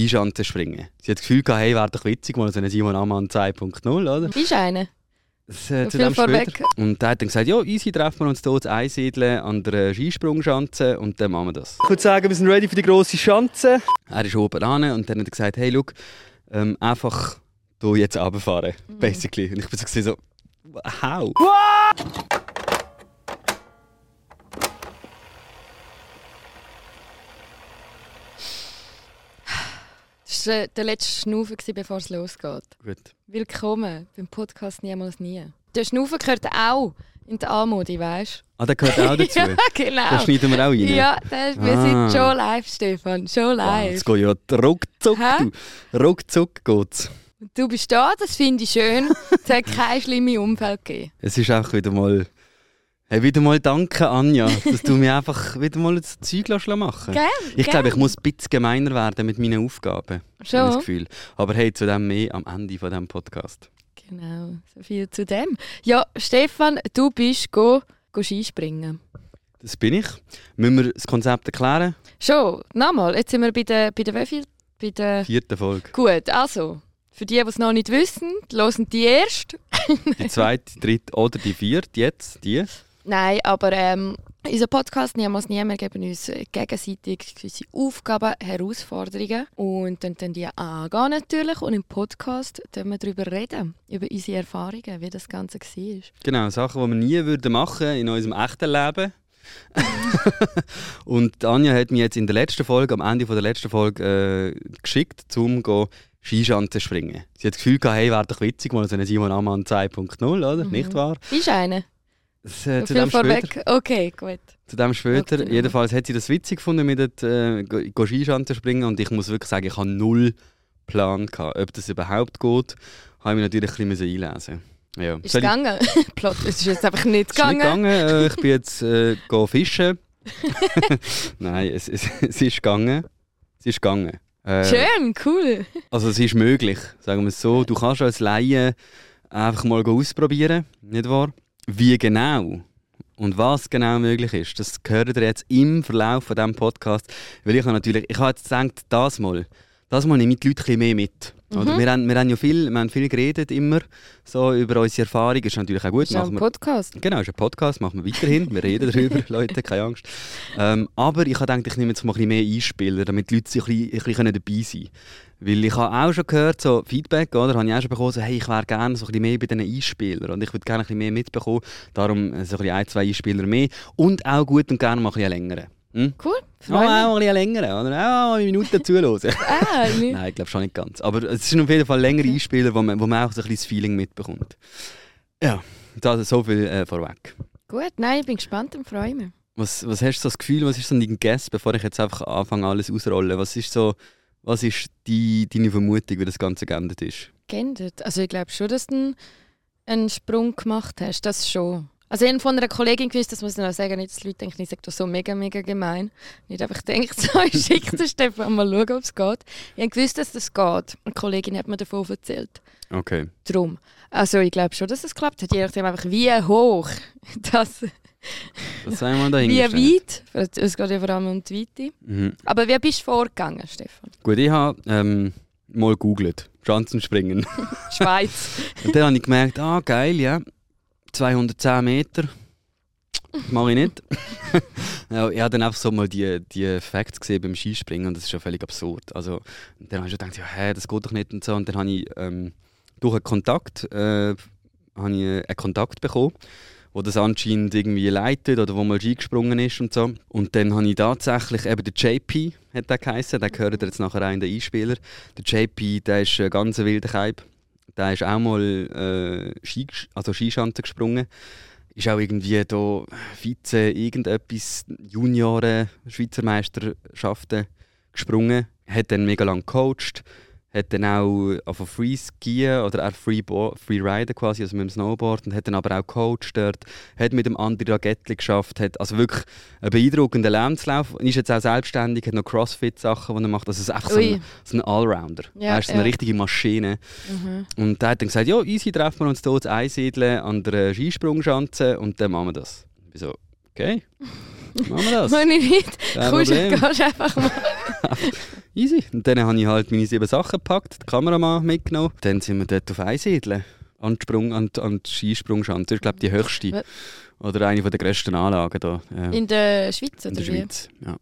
Skischanze springen. Sie hat das Gefühl gehabt, hey, wäre doch witzig, mal so eine Simon Ammann 2.0, oder? Bist du eine? Das, äh, zu dem vorweg. später. Und der hat dann gesagt, ja, easy, treffen wir uns hier zu einsiedeln an der Skisprungschanze und dann machen wir das. Ich würde sagen, wir sind ready für die grosse Schanze. Er ist oben ran und dann hat er gesagt, hey, schau, ähm, einfach hier jetzt runterfahren, Mhm. basically. Und ich bin so, so how? Das war äh, der letzte Schnaufen, bevor es losgeht. Gut. Willkommen beim Podcast Niemals Nie. Der Schnaufen gehört auch in die Anmodi, weißt Ah, der gehört auch du? dazu. ja, genau. Das schneiden wir auch rein. Ja, das, wir Ah. sind schon live, Stefan. Schon Wow, live. Jetzt geht ja ruckzuck, du. Ruckzuck geht's. Du bist da, das finde ich schön. Es hat kein schlimmes Umfeld gegeben. Es ist einfach wieder mal... Hey, wieder mal danke, Anja, dass du mir einfach wieder mal das Zeug machen Gell? Ich glaube, ich muss ein bisschen gemeiner werden mit meinen Aufgaben. ich das Schon? Gefühl. Aber hey, zu dem mehr am Ende von diesem Podcast. Genau, so viel zu dem. Ja, Stefan, du bist go, go Skispringen. Das bin ich. Müssen wir das Konzept erklären? Schon, nochmal, jetzt sind wir bei der, bei der Wieviel? Bei der... Vierte Folge. Gut, also, für die, die es noch nicht wissen, hören die erst. Die zweite, die dritte oder die vierte, jetzt die. Nein, aber ähm, unser Podcast «Niemals nie», wir geben uns gegenseitig gewisse Aufgaben, Herausforderungen und dann dann die angehen natürlich und im Podcast reden wir darüber reden, über unsere Erfahrungen, wie das Ganze war. Genau, Sachen, die wir nie würden machen in unserem echten Leben. und Anja hat mir jetzt in der letzten Folge, am Ende von der letzten Folge, äh, geschickt, zum go Skischanze springen. Sie hat das Gefühl gehabt, hey, wäre doch witzig, mal so eine Simon Ammann 2.0, oder? Mhm. Nicht wahr? Bist du eine? Das, äh, zu, dem vorweg. Okay, gut. zu dem später. Ihr Jedenfalls hat sie das witzig gefunden, mit dort, äh, Skischanze springen. Und ich muss wirklich sagen, ich habe null Plan gehabt, ob das überhaupt geht. Habe ich mich natürlich ein bisschen einlesen ja. Ist Soll ich- gegangen? Plot, es ist jetzt einfach nicht Es ist nicht gegangen. gegangen. Äh, ich bin jetzt äh, fischen. Nein, es, es, es ist gegangen. Es ist gegangen. Äh, Schön, cool. Also es ist möglich, sagen wir es so. Du kannst als Laie einfach mal ausprobieren, nicht wahr? Wie genau und was genau möglich ist, das gehört ihr jetzt im Verlauf von diesem Podcast. Weil ich habe natürlich, ich habe jetzt gedacht, das mal, das mal nehme ich die Leute ein bisschen mehr mit. Oder? Mhm. Wir, haben, wir haben ja viel, wir haben viel geredet immer so über unsere Erfahrungen. Ist natürlich auch gut. Das ist machen ein wir- Podcast. Genau, ist ein Podcast, machen wir weiterhin. Wir reden darüber, Leute, keine Angst. Ähm, aber ich habe gedacht, ich nehme jetzt mal ein bisschen mehr Einspieler, damit die Leute sich ein bisschen, ein bisschen dabei sein können. Weil ich habe auch schon gehört, so Feedback, oder? Habe ich auch schon bekommen, so, hey, ich wäre gerne so ein bisschen mehr bei diesen Einspielern und ich würde gerne ein bisschen mehr mitbekommen. Darum äh, so ein, bisschen ein, zwei Einspieler mehr. Und auch gut und gerne mal ein bisschen längere. Hm? Cool, freue mich. auch ein bisschen längere, oder? Auch eine Minute zuhören. Ah, nicht. Nein, ich glaube schon nicht ganz. Aber es sind auf jeden Fall längere Einspieler, wo man, wo man auch so ein bisschen das Feeling mitbekommt. Ja, das so viel äh, vorweg. Gut, nein, ich bin gespannt und freue mich. Was, was hast du so das Gefühl, was ist so dein Guess, bevor ich jetzt einfach anfange, alles ausrollen? Was ist so, was ist die, deine Vermutung, wie das Ganze geendet ist? geändert. Also ich glaube schon, dass du einen- einen Sprung gemacht hast. Das schon. Also ich habe von einer Kollegin gewusst, das muss ich noch sagen, nicht, dass die Leute denken, ich sage das so mega, mega gemein. Nicht einfach denkt, so, ich schicke den Stefan mal schauen, ob es geht. Ich habe gewusst, dass das geht. Eine Kollegin hat mir davon erzählt. Okay. Drum. Also ich glaube schon, dass es klappt hat. Je nachdem einfach, wie hoch, das, Das sagen wir da wie weit. Es geht ja vor allem um die Weite. Mhm. Aber wie bist du vorgegangen, Stefan? Gut, ich habe ähm, mal gegoogelt, Schanzenspringen. Schweiz. Und dann habe ich gemerkt, ah geil, ja, 210 Meter, mache ich nicht. ja, ich habe dann einfach so mal die, die Facts gesehen beim Skispringen und das ist ja völlig absurd. Also, dann habe ich schon gedacht, ja, hä, das geht doch nicht und so. Und dann habe ich ähm, durch einen Kontakt, äh, habe ich einen Kontakt bekommen, wo das anscheinend irgendwie leitet oder wo mal Ski gesprungen ist und so. Und dann habe ich tatsächlich, eben der JP hat der geheißen, den gehört jetzt nachher auch in den Einspieler. Der JP, der ist ein ganz wilder Kaib. Der ist auch mal äh, also Skischanze gesprungen. Ist auch irgendwie da Vize irgendetwas Junioren Schweizer Meisterschaften gesprungen. Hat dann mega lang gecoacht. Hat dann auch auf Free Skieren oder auch Free, Bo Free Riden quasi, also mit dem Snowboard. Und hat dann aber auch gecoacht dort. Hat mit dem André Ragettli geschafft. Hat also wirklich einen beeindruckenden Lebenslauf. Ist jetzt auch selbstständig, hat noch Crossfit-Sachen, die er macht. Also es ist einfach so ein, so ein Allrounder. Ja, er ist so eine ja. richtige Maschine. Mhm. Und der hat dann gesagt, ja, easy, treffen wir uns hier zu einsiedeln an der Skisprungschanze und dann machen wir das. Ich so, Okay. Machen wir das. Ich nicht, Kein kommst du Problem. gehst einfach mal. Easy. Und dann habe ich halt meine sieben Sachen gepackt, die Kameramann mitgenommen. Dann sind wir dort auf Einsiedeln. An Sprung, an an die Skisprungschanze. Das ist, glaube ich, die höchste. Was? Oder eine der grössten Anlagen hier äh, In der Schweiz, oder in der? Schweiz. Ja.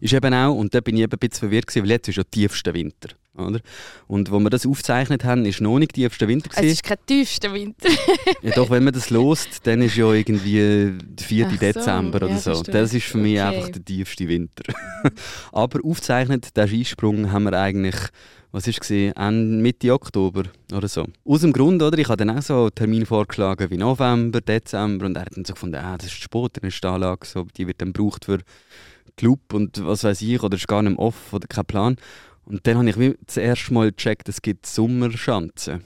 Ist eben auch, und da bin ich eben ein bisschen verwirrt gewesen, weil jetzt ist ja tiefster Winter. Oder? Und wo wir das aufgezeichnet haben, ist noch nicht tiefster Winter Es gewesen. ist kein tiefster Winter. Ja, doch, wenn man das lost, dann ist ja irgendwie der 4. Ach so, Dezember oder ja, so. verstehe. Das ist für mich Okay. einfach der tiefste Winter. Aber aufgezeichnet, den Skisprung haben wir eigentlich, was ist gesehen, Mitte Oktober oder so. Aus dem Grund, oder? Ich habe dann auch so einen Termin vorgeschlagen wie November, Dezember und er hat dann so gefunden, ah, das ist ist die Anlage so, die wird dann gebraucht für Club und was weiß ich, oder ist gar nicht mehr off oder kein Plan. Und dann habe ich wie das erste Mal gecheckt, es gibt Sommerschanzen.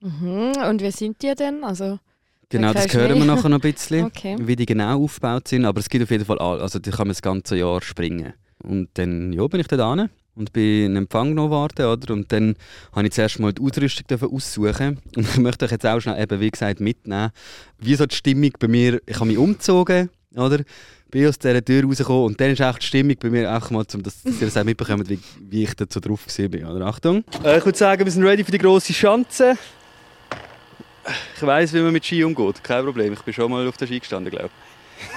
Mhm. Und wie sind die denn? Also, Genau, das hören wir nachher noch ein bisschen, Okay. wie die genau aufgebaut sind. Aber es gibt auf jeden Fall alle. Also die kann man das ganze Jahr springen. Und dann ja, bin ich dort hin und bin in Empfang noch warten. Oder? Und dann habe ich zuerst mal die Ausrüstung aussuchen. Und ich möchte euch jetzt auch schnell, eben, wie gesagt, mitnehmen, wie so die Stimmung bei mir, ich habe mich umgezogen, oder? bin aus dieser Tür rausgekommen und dann ist auch die Stimmung bei mir einfach mal, um dass, ihr das auch mitbekommt, wie, wie ich dazu drauf war. Oder? Achtung. Äh, ich würde sagen, wir sind ready für die grosse Schanze. Ich weiss, wie man mit Ski umgeht. Kein Problem. Ich bin schon mal auf der Ski gestanden, glaube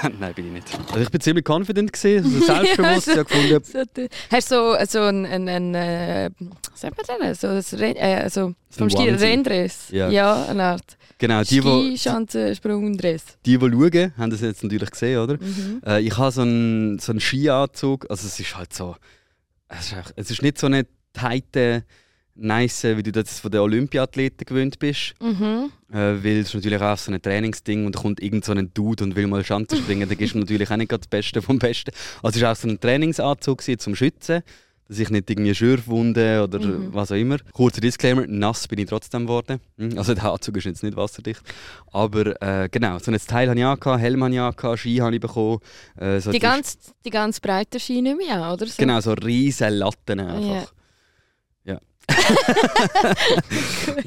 ich. Nein, bin ich nicht. Also ich bin ziemlich confident gewesen, also selbstbewusst. Ja, habe gefunden, So, du- hast du so, so ein, ein, ein äh, was sagt man denn? So, ein äh, so vom Stil. Renndress. Ja. ja, eine Art. Genau, die, die, Skischanzen-Sprungdress. die, die schauen, haben das jetzt natürlich gesehen, oder? Mhm. Äh, ich habe so einen, so einen Skianzug, also es ist halt so, es ist, einfach- es ist nicht so eine tighte, nice, wie du das von den Olympiathleten gewöhnt bist. Mhm. Äh, weil es ist natürlich auch so ein Trainingsding und da kommt irgend so ein Dude und will mal Schanze springen, dann gibst du natürlich auch nicht das Beste vom Besten. Also es war auch so ein Trainingsanzug gewesen, zum Schützen, dass ich nicht irgendwie Schürfwunden oder Mhm. was auch immer. Kurzer Disclaimer, nass bin ich trotzdem geworden. Hm, Also der Anzug ist jetzt nicht wasserdicht. Aber äh, genau, so ein Teil habe ich angehabt, Helm habe ich angehabt, Ski habe ich bekommen. Äh, so Die, ganz, die ganz breite Ski nicht mehr, oder? So. Genau, so riesen Latten einfach. Ja.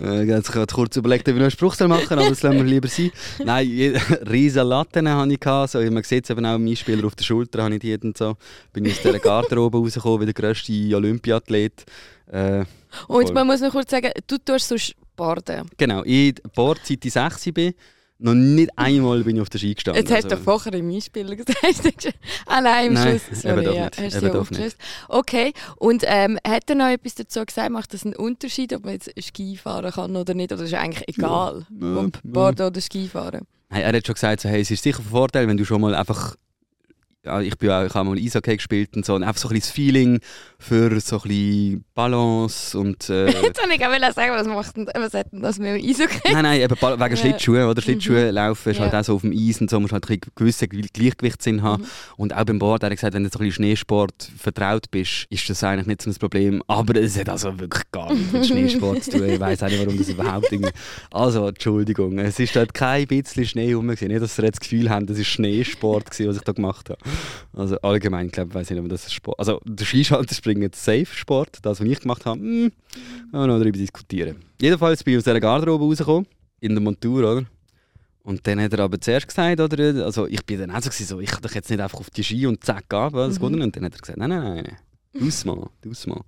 Äh, jetzt gerade kurz überlegt, ob ich noch einen Spruch soll machen aber das lassen wir lieber sein. Nein, riesen Latten hatte ich. Gehabt, so, man sieht es eben auch, mein Spieler auf der Schulter habe ich die und so. Bin ich aus dieser Garderobe rausgekommen, wie der grösste Olympiathlet. Äh, Und voll. man muss noch kurz sagen, du tust sonst Borden. genau, ich Bord, seit ich 6 bin, noch nicht einmal bin ich auf der Ski gestanden. Jetzt hast du Also, vorher im Einspieler gesagt. Allein im Nein, Schluss. eben Sorry, doch ja, nicht, hast eben doch aufgelöst. Okay, und ähm, hat er noch etwas dazu gesagt? Macht das einen Unterschied, ob man jetzt Ski fahren kann oder nicht? Oder ist eigentlich egal, Ja, ob. Borden oder Ski fahren? Nein, er hat schon gesagt, so, hey, es ist sicher ein Vorteil, wenn du schon mal einfach. Ja, ich, bin auch, ich habe mal Eishockey gespielt und so. Und einfach so ein bisschen das Feeling für so ein bisschen Balance und. Äh, Jetzt wollte ich auch sagen, was, macht denn, was hat denn das mit dem Eishockey? nein, nein, eben wegen Ja. Schlittschuhen, oder? Schlittschuhe laufen ist Ja. halt auch so auf dem Eis und so, musst halt ein bisschen gewissen Ge- Gleichgewichtssinn haben. Mhm. Und auch beim Board, er hat gesagt, wenn du so ein bisschen Schneesport vertraut bist, ist das eigentlich nicht so ein Problem. Aber es hat also wirklich gar nichts mit Schneesport zu tun. Ich weiß auch nicht, warum das überhaupt irgendwie... Also, Entschuldigung, es ist dort kein bisschen Schnee rum. gewesen. Nicht, dass ihr jetzt das Gefühl habt, das war Schneesport, gewesen, was ich da gemacht habe. Also allgemein, glaube ich, weiß nicht, ob das Sport... Also, der Skischalterspringen ist safe Sport. Das, was ich gemacht habe, hm, kann noch darüber diskutieren. Jedenfalls bin ich aus dieser Garderobe rausgekommen, in der Montur, oder? Und dann hat er aber zuerst gesagt, oder, also ich bin dann auch so, ich kann doch jetzt nicht einfach auf die Ski und zack ab, das Mhm. geht nicht. Und dann hat er gesagt, nein, nein, nein, nein, aus mal, aus mal.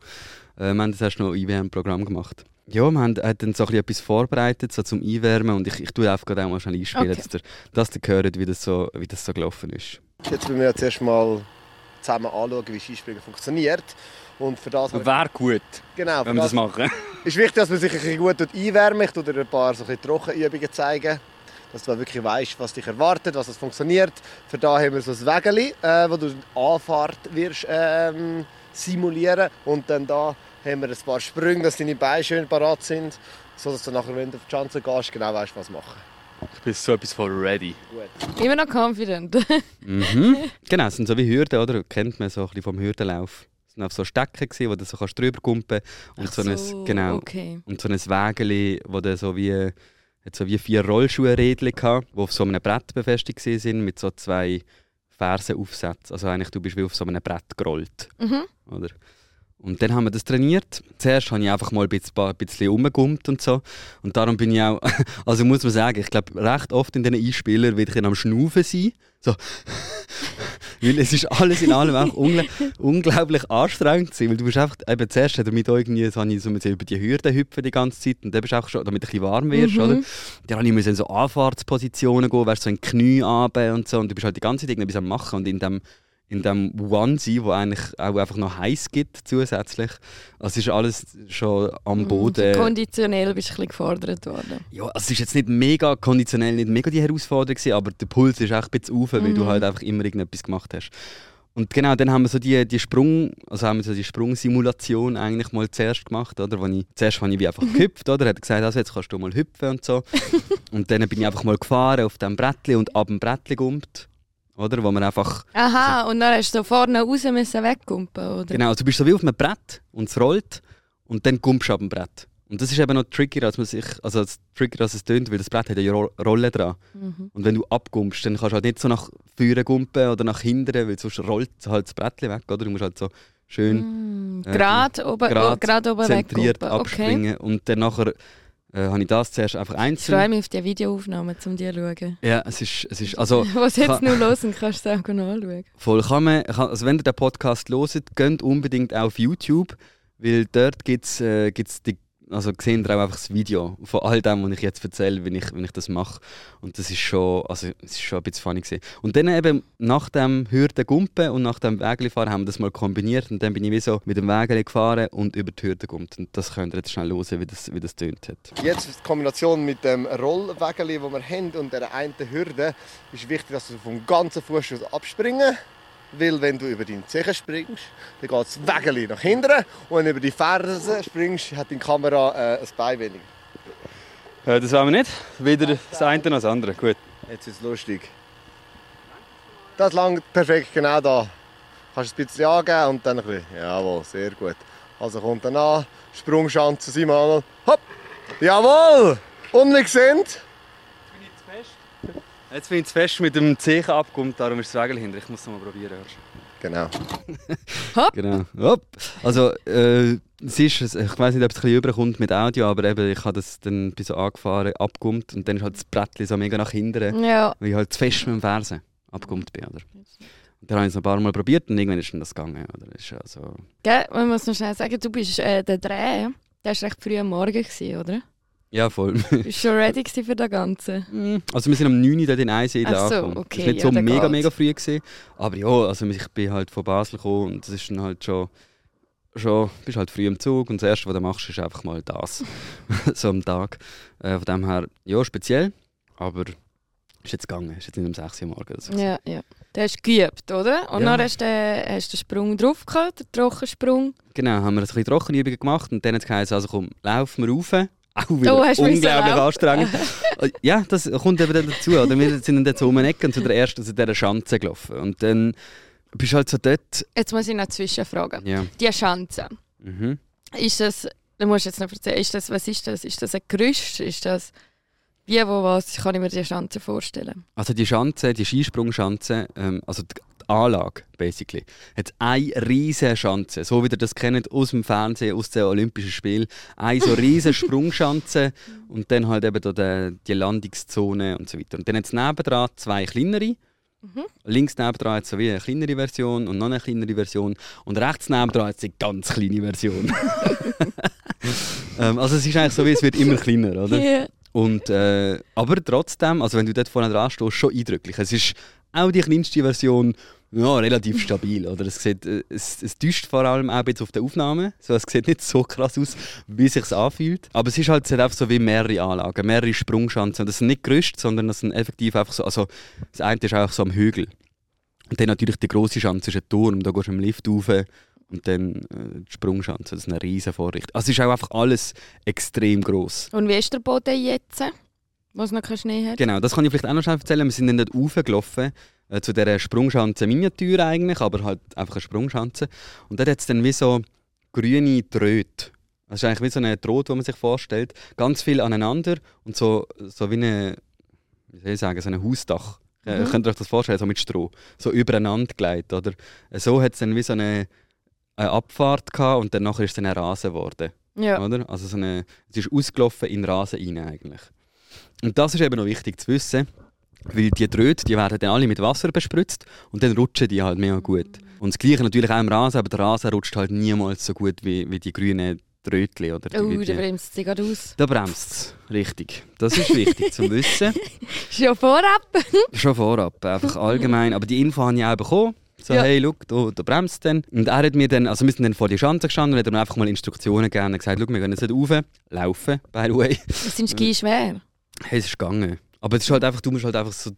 Äh, wir haben das erst noch IWM-Programm gemacht. Ja, wir haben hat dann so ein bisschen etwas vorbereitet, so zum Einwärmen und ich, ich tue einfach gerade auch mal schnell einspielen, Okay. dass ihr, ihr hört, wie das, so, wie das so gelaufen ist. Jetzt wollen wir jetzt erstmal zusammen anschauen, wie Skispringen funktioniert. Und für das, Wäre gut, genau, wenn wir das das machen. ist wichtig, dass man sich ein bisschen gut einwärmt. Ich dir ein paar so ein Trockenübungen zeigen, dass du wirklich weißt, was dich erwartet, was das funktioniert. Für da haben wir so ein Wägeli, äh, wo du die Anfahrt wirst, ähm, simulieren Und dann da haben wir ein paar Sprünge, dass deine Beine schön parat sind, sodass du nachher, wenn du auf die Schanze gehst, genau weißt, was machen. Ich bin so etwas von ready. Gut. Immer noch confident. Mhm. Genau, es sind so wie Hürden, oder? Kennt man so ein bisschen vom Hürdenlauf. Es sind auf so Stecken, wo du so kannst drüber kumpen und so, ein, so, genau, Okay. und so ein Wägeli, wo du so wie, hat so wie vier Rollschuhrädchen gehabt, die auf so einem Brett befestigt sind mit so zwei Fersenaufsätzen. Also eigentlich, du bist wie auf so einem Brett gerollt, Mhm. oder? Und dann haben wir das trainiert. Zuerst habe ich einfach mal ein bisschen, ein bisschen rumgegummt und so. Und darum bin ich auch, also muss man sagen, ich glaube, recht oft in diesen Einspielern werde ich am Schnaufen sein. So. weil es ist alles in allem auch ungl unglaublich anstrengend gewesen, weil du bist einfach, eben zuerst hat er mit irgendwie, so, ich so über die Hürden hüpfen die ganze Zeit und dann bist du auch schon, damit du ein bisschen warm wirst, Mhm. oder? Dann musste ich in so Anfahrtspositionen gehen, wärst so in die Knie runter und so und du bist halt die ganze Zeit irgendetwas am machen und in dem in dem Onesie, wo eigentlich auch einfach noch heiß gibt zusätzlich. Also es ist alles schon am Boden. Konditionell bist du ein bisschen gefordert worden. Ja, also es ist jetzt nicht mega konditionell, nicht mega die Herausforderung gewesen, aber der Puls ist auch ein bisschen auf, weil du Mhm. halt einfach immer irgendetwas gemacht hast. Und genau, dann haben wir so die, die Sprung, also haben wir so die Sprungsimulation eigentlich mal zuerst gemacht, oder? Wo ich, zuerst habe ich wie einfach gehüpft, oder? Er hat gesagt, also jetzt kannst du mal hüpfen und so. und dann bin ich einfach mal gefahren auf dem Brettli und ab dem Brettli gumpt, oder? Wo man einfach, Aha, und dann hast du so vorne raus müssen weggumpen, oder? genau, also du bist so wie auf einem Brett und es rollt und dann gumpst du ab dem Brett. Und das ist eben noch trickier, als man sich, also als trickier als es tönt, weil das Brett hat ja Ro Rollen dran. Mhm. Und wenn du abgumpst, dann kannst du halt nicht so nach vorne gumpen oder nach hinten, weil sonst rollt halt das Brettchen weg, oder? Du musst halt so schön Mm, äh, Gerade oben, grad grad oben zentriert weggumpen. Okay. abspringen. Und dann nachher äh, habe ich das zuerst einfach Ich freue einzeln. mich auf die Videoaufnahmen, um die zu schauen. Ja, es ist, es ist, also Was jetzt kann- nur los und kannst du es auch anschauen. voll kann man, also wenn ihr den Podcast hört, geht unbedingt auf YouTube, weil dort gibt es äh, gibt's die also ihr auch einfach das Video von all dem, was ich jetzt erzähle, wenn ich, wenn ich das mache. Und das ist schon, also es ist schon ein bisschen funny gewesen. Und dann eben nach dem Hürden gumpen und nach dem Wägeli fahren haben wir das mal kombiniert und dann bin ich wie so mit dem Wägeli gefahren und über die Hürde gumpt. Und das könnt ihr jetzt schnell hören, wie das, wie das tönt hat. Jetzt die Kombination mit dem Rollwägeli, das wir haben, und der einen Hürde, ist wichtig, dass du vom ganzen Fuß abspringen weil wenn du über deinen Zehen springst, dann geht das Wägeli nach hinten und wenn du über die Fersen springst, hat deine Kamera äh, ein Bein weniger. Äh, das wollen wir nicht. Weder das eine noch das andere. Gut. Jetzt ist es lustig. Das langt perfekt genau da. Kannst du ein bisschen angeben und dann ein bisschen. Jawohl, sehr gut. Also kommt dann an, Sprungschanze Simon. Hopp! Jawohl! Und wir sehen, Jetzt bin ich zu fest mit dem Zehen abgumpt, darum ist das Wägeli hinter. Ich muss es noch mal probieren. hörst? Genau. Genau. Hopp. Also, äh, es ist, ich weiß nicht, ob es ein bisschen überkommt mit Audio, aber eben, ich habe das dann bin so angefahren, abgumpt und dann ist halt das Brettchen so mega nach hinten, Ja. weil ich halt zu fest mit dem Fersen abgumpt bin. Oder? Und dann habe ich es ein paar Mal probiert und irgendwann ist dann das gegangen. Oder? Ist also, Gell, man muss noch schnell sagen, du bist äh, der Dreh. Der war recht früh am Morgen, gewesen, oder? Ja, voll. Du bist schon ready für das Ganze. also wir sind um 9 Uhr in Einsiedeln Ach so, okay, das war nicht ja, so mega, geht's. mega früh. Gewesen, aber ja, also ich bin halt von Basel gekommen und das ist dann halt schon schon, bist halt früh im Zug und das Erste, was du machst, ist einfach mal das. so am Tag. Äh, von dem her, ja, speziell, aber ist jetzt gegangen. Ist jetzt nicht um 6 Uhr morgens. so. Ja, ja. Du hast geübt, oder? Und Ja. dann hast du, den- hast den Sprung drauf gehabt, den Trockensprung. Genau, haben wir ein bisschen Trockenübungen gemacht und dann hat es geheißen, also komm, lauf mal rauf. Auch wieder Oh, unglaublich anstrengend. Ja, das kommt eben dann dazu. Oder? Wir sind dann so um eine Ecke und zu der ersten, zu dieser Schanze gelaufen. Und dann bist du halt so dort. Jetzt muss ich noch zwischenfragen. Ja. Die Schanze, Mhm. ist das, du musst jetzt noch erzählen, ist das, was ist das? Ist das ein Gerüst? Ist das, wie, wo, was kann ich mir die Schanze vorstellen? Also die Schanze, die Skisprungschanze, ähm, also Anlage basically, hat eine riesige Schanze, so wie ihr das kennt aus dem Fernsehen, aus den Olympischen Spielen. Eine so riesige Sprungschanze und dann halt eben da die, Landungszone und so weiter. Und dann hat es nebendran zwei kleinere. Mhm. Links nebendran hat so wie eine kleinere Version und noch eine kleinere Version. Und rechts nebendran hat es eine ganz kleine Version. ähm, also es ist eigentlich so, wie es wird immer kleiner, oder? Ja. Und, äh, aber trotzdem, also wenn du dort vorne dran stehst, schon eindrücklich. Es ist auch die kleinste Version ja, relativ stabil. Oder? Es, sieht, äh, es, es täuscht vor allem auch bisschen auf der Aufnahme. So, es sieht nicht so krass aus, wie es sich anfühlt. Aber es ist halt es hat einfach so wie mehrere Anlagen, mehrere Sprungschanzen. Das sind nicht Gerüste, sondern das sind effektiv einfach so. Also, das eine ist auch so am Hügel. Und dann natürlich die grosse Schanze ist ein Turm. Da gehst du im Lift rauf. Und dann äh, die Sprungschanze, das ist eine riesige Vorrichtung. Also es ist auch einfach alles extrem gross. Und wie ist der Boden jetzt, wo es noch keinen Schnee hat? Genau, das kann ich vielleicht auch noch schnell erzählen. Wir sind dann dort raufgelaufen, äh, zu dieser Sprungschanze Miniatur eigentlich, aber halt einfach eine Sprungschanze. Und dort hat es dann wie so grüne Drähte. Das ist eigentlich wie so eine Draht, die man sich vorstellt. Ganz viel aneinander und so, so wie eine, wie soll ich sagen, so ein Hausdach. Äh, Mhm. Könnt ihr euch das vorstellen, so mit Stroh. So übereinander gelegt, oder? So hat es dann wie so eine eine Abfahrt gehabt und dann nachher ist es dann ein Rasen geworden. Ja. Oder? Also so eine, es ist ausgelaufen in Rasen rein eigentlich. Und das ist eben noch wichtig zu wissen, weil die Dröte, die werden dann alle mit Wasser bespritzt und dann rutschen die halt mega gut. Und das Gleiche natürlich auch im Rasen, aber der Rasen rutscht halt niemals so gut wie, wie die grünen. Oder die, Oh, wie da die, bremst sie gerade aus. da bremst es, richtig. Das ist wichtig zu wissen. Schon vorab. Schon vorab, einfach allgemein. Aber die Info habe ich auch bekommen. So, Ja. hey, schau, da, da bremst dann. Und er hat mir dann, also wir sind dann vor die Schanze gestanden und hat mir einfach mal Instruktionen gegeben und gesagt, schau, wir gehen jetzt nicht rauf, laufen, by the way. Sind Ski schwer? Hey, es ist gegangen. Aber es ist halt einfach, du musst halt einfach so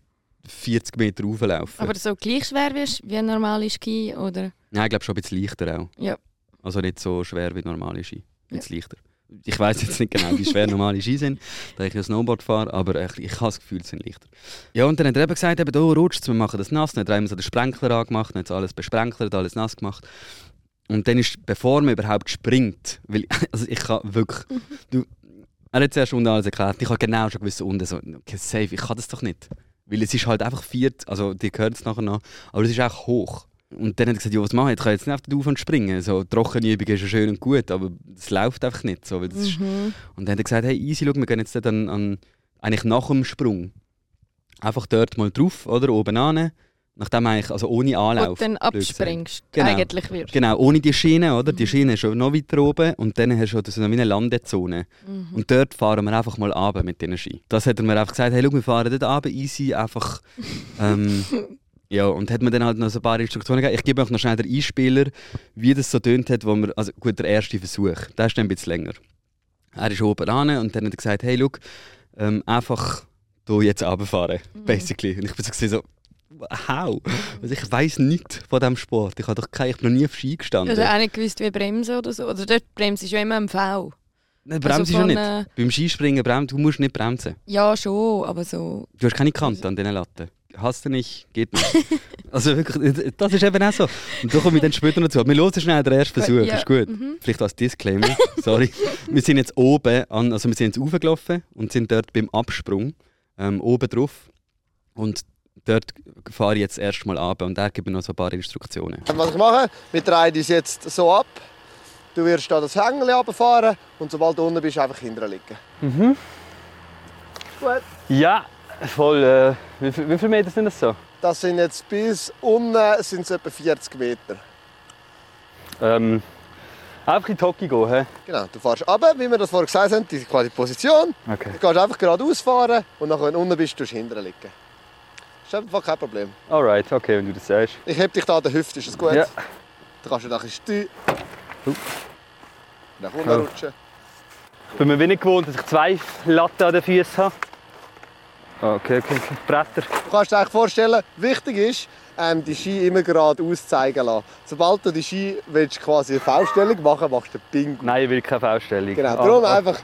40 Meter rauflaufen. Aber so gleich schwer wie, wie ein normaler Ski, oder? Nein, ich glaube schon ein bisschen leichter auch. Ja. Also nicht so schwer wie normale Ski. Ein bisschen leichter. Ich weiß jetzt nicht genau, wie schwer normale Ski sind, da ich ja Snowboard fahre, aber ich, ich habe das Gefühl, sie sind leichter. Ja, und dann hat er eben gesagt, eben, oh, rutscht wir machen das nass. Dann hat er so den Sprenkler angemacht, dann hat alles besprenklert, alles nass gemacht. Und dann ist, bevor man überhaupt springt, weil, also ich kann wirklich, du, er hat zuerst unten alles erklärt, ich habe genau schon gewusst, unten so, okay, safe, ich kann das doch nicht. Weil es ist halt einfach vier, also die gehört es nachher noch, aber es ist auch hoch. Und dann hat er gesagt, ja, was mache ich? Ich kann jetzt nicht auf den Auf und springen. So, Trockenübung ist ja schön und gut, aber es läuft einfach nicht. So, weil das ist, Mhm. und dann hat er gesagt, hey, easy, schau, wir gehen jetzt dort an, an, eigentlich nach dem Sprung. Einfach dort mal drauf, oder, oben an. Nachdem eigentlich, also ohne Anlauf. Und dann abspringst. Genau. Eigentlich wirst. Genau, ohne die Schiene, oder? Die Mhm. Schiene ist schon noch weiter oben und dann hast du so wie eine Landezone. Mhm. Und dort fahren wir einfach mal runter mit diesen Ski. Das hat er mir einfach gesagt, hey, schau, wir fahren dort runter, easy, einfach... Ähm, ja, und hat mir dann halt noch so ein paar Instruktionen gegeben. Ich gebe euch noch schnell den Einspieler, wie das so tönt hat, wo wir... Also gut, der erste Versuch, der ist dann ein bisschen länger. Er ist oben ran und dann hat er gesagt, hey, schau, ähm, einfach hier jetzt runterfahren, Mhm. basically. Und ich bin so how? Also ich weiß nichts von diesem Sport. Ich, habe doch kein, ich bin noch nie auf Ski gestanden. Oder auch nicht gewusst, wie bremsen oder so. Oder dort bremst ist ja immer im V. Nein, bremst Also schon nicht. von, äh, Beim Skispringen bremst du musst nicht bremsen. Ja, schon, aber so. Du hast keine Kante an diesen Latten. Hast du nicht, geht nicht. also wirklich, das ist eben auch so. Und da komme ich dann später noch zu. Wir hören schnell den ersten Versuch, Ja. ist gut. Mhm. Vielleicht als Disclaimer, sorry. wir sind jetzt oben, an, also wir sind jetzt raufgelaufen und sind dort beim Absprung ähm, oben drauf. Und dort fahre ich jetzt erst mal ab und da gebe ich noch so ein paar Instruktionen. Was ich mache, wir drehen uns jetzt so ab. Du wirst da das Hängel runterfahren und sobald du unten bist, einfach hinten liegen. Mhm. Gut. Ja, voll. Äh, wie, viel- wie viele Meter sind das so? Das sind jetzt bis unten sind es etwa 40 Meter. Ähm, einfach in die Hockey gehen, hä? Genau, du fährst runter, wie wir das vorher gesagt haben, die quasi Position. Okay. Du gehst einfach geradeaus fahren und dann, wenn du unten bist, du hinten liegen. Das ist einfach kein Problem. Alright, okay, wenn du das sagst. Ich heb dich da an der Hüfte, ist das gut? Ja. Du kannst dann ein bisschen stehen. Uh. Nach unten Ja. rutschen. Ich bin mir wenig gewohnt, dass ich zwei Latten an den Füßen habe. Okay, okay, okay. Bretter. Du kannst dir eigentlich vorstellen, wichtig ist, ähm, die Ski immer geradeaus zeigen lassen. Sobald du die Ski willst, quasi eine V-Stellung machen machst du Bingo. Nein, ich will keine V-Stellung. Genau, Ah, darum ah. einfach,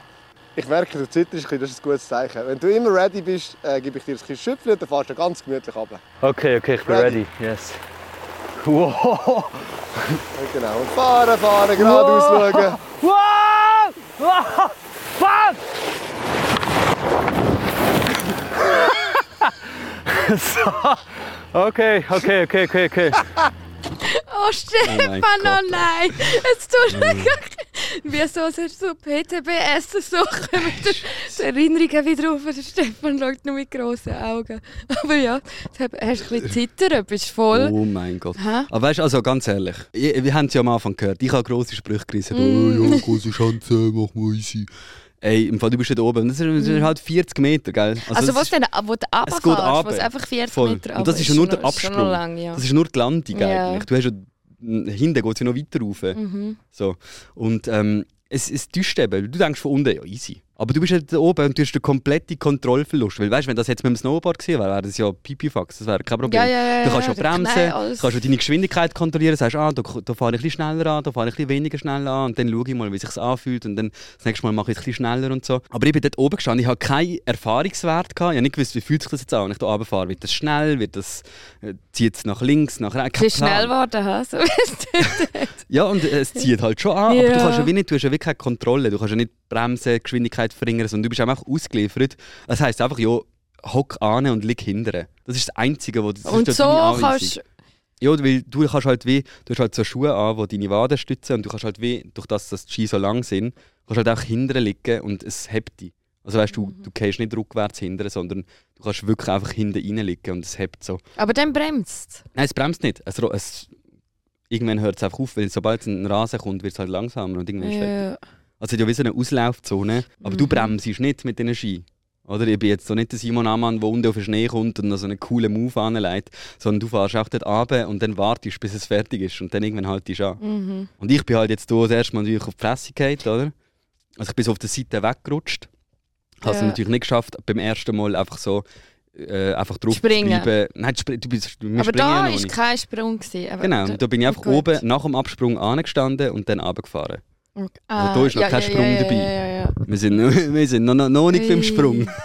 ich merke, du zitterst das ist ein gutes Zeichen. Wenn du immer ready bist, äh, gebe ich dir ein bisschen Schüpfchen und dann fährst du ganz gemütlich runter. Okay, okay, ich bin Ready. ready. Yes. Wow! Genau, und fahren, fahren, geradeaus Wow. schauen. Wow! Wow! Fuck! so. Okay, okay, okay, okay, okay. Oh, Stefan, oh, Gott. nein! Es tut mir Wie so, du so PTBS so kommen die Erinnerungen wieder auf. Der Stefan schaut nur mit grossen Augen. Aber ja, jetzt hast du ein bisschen zittern, bist voll. Oh mein Gott. Hä? Aber weißt du, also ganz ehrlich, ich, wir haben es ja am Anfang gehört. Ich habe grosse Sprüche gerissen. Mm. Oh ja, große Schanze, mach mal easy. Ey, im Fall, du bist dort oben. Das sind, halt 40 Meter, gell? Also, das was ist- denn, wo du runterfährst, wo es runter. einfach 40 Voll. Meter Und das ist ja nur der ist Absprung. lang, ja. Das ist nur die Landung Ja. eigentlich. Du hast ja, hinten geht es ja noch weiter rauf. Mhm. So. Und ähm, es, es täuscht eben. Du denkst von unten, ja easy. Aber du bist ja da oben und du hast den kompletten Kontrollverlust. Weil weißt du, wenn das jetzt mit dem Snowboard gewesen wäre, wäre das ja Pipifax. Das wäre kein Problem. Ja, ja, ja, du kannst ja, bremsen, alles. kannst deine Geschwindigkeit kontrollieren. Sagst, ah, da, da fahre ich ein bisschen schneller an, da fahre ich ein bisschen weniger schnell an. Und dann schaue ich mal, wie sich anfühlt. Und dann das nächste Mal mache ich es ein bisschen schneller und so. Aber ich bin dort oben gestanden, ich habe keinen Erfahrungswert. Gehabt. Ich habe nicht gewusst, wie fühlt sich das jetzt an, wenn ich da runterfahre. Wird das schnell? Wird das, äh, zieht es nach links, nach rechts? Es ist schnell geworden, so wie es Ja, und äh, es zieht halt schon an, aber du kannst ja wie nicht, du hast ja wirklich keine Kontrolle. Du kannst ja nicht bremsen, Geschwindigkeit verringern, sondern du bist einfach ausgeliefert. Das heisst einfach, ja, hock an und lieg hinten. Das ist das Einzige, was das Und ist so kannst Ja, weil du kannst halt wie, du hast halt so Schuhe an, die deine Waden stützen und du kannst halt wie, durch das, dass die Ski so lang sind, kannst halt auch hinten liegen und es hebt dich. Also weißt du, Mhm. du gehst nicht rückwärts hinten, sondern du kannst wirklich einfach hinten reinliegen und es hebt so. Aber dann bremst Nein, es bremst nicht. Es, es, irgendwann hört es einfach auf, weil sobald ein Rasen kommt, wird es halt langsamer und irgendwann ist es fertig. Also es hat ja wie so eine Auslaufzone, aber du Mhm. bremst nicht mit diesen Ski. Oder? Ich bin jetzt so nicht der Simon Amann, der unten auf den Schnee kommt und noch so einen coolen Move anlegt, sondern du fährst auch dort runter und dann wartest, bis es fertig ist und dann irgendwann haltest du an. Mhm. Und ich bin halt jetzt hier das erste Mal natürlich auf die gefallen, oder? Also ich bin so auf der Seite weggerutscht. Habe es Ja. natürlich nicht geschafft, beim ersten Mal einfach so äh, einfach drauf Springen. zu bleiben. Nein, spr- du bist, wir Aber da war kein Sprung. Gewesen, Genau, da bin ich einfach gut. oben nach dem Absprung angestanden und dann runtergefahren. Okay. Also da ist noch kein Sprung ja, dabei. Ja, ja, ja. Wir sind, noch- wir sind noch, noch, noch nicht beim. Sprung.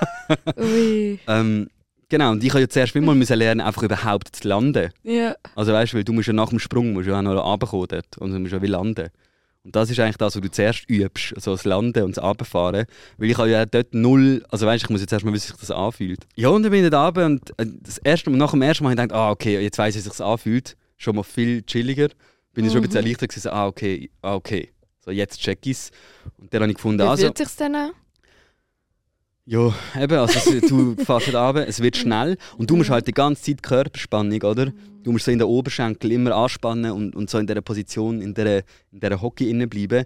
Ähm, genau, und ich habe ja zuerst mal müssen lernen, einfach überhaupt zu landen. Ja. Also weißt du, weil du musst ja nach dem Sprung musst ja auch noch runterkommen dort und du musst ja wie landen. Und das ist eigentlich das, was du zuerst übst, also das Landen und das Runterfahren. Weil ich habe ja dort null, also weißt du, ich muss jetzt erst mal wissen, wie sich das anfühlt. Ja, und dann bin ich runter und äh, das erste nach dem ersten Mal habe ich gedacht, ah okay, jetzt weiss ich, wie sich das anfühlt. Schon mal viel chilliger. Bin ich schon ein bisschen Mhm. erleichtert gewesen, ah okay, ah okay. So, jetzt check ich's. Und dann habe ich gefunden, Wie also... fühlt sich denn an? Ja, eben, also du fährst halt runter, es wird schnell und du musst halt die ganze Zeit Körperspannung, oder? Du musst so in den Oberschenkel immer anspannen und, und so in dieser Position, in dieser, in dieser Hockey innen bleiben.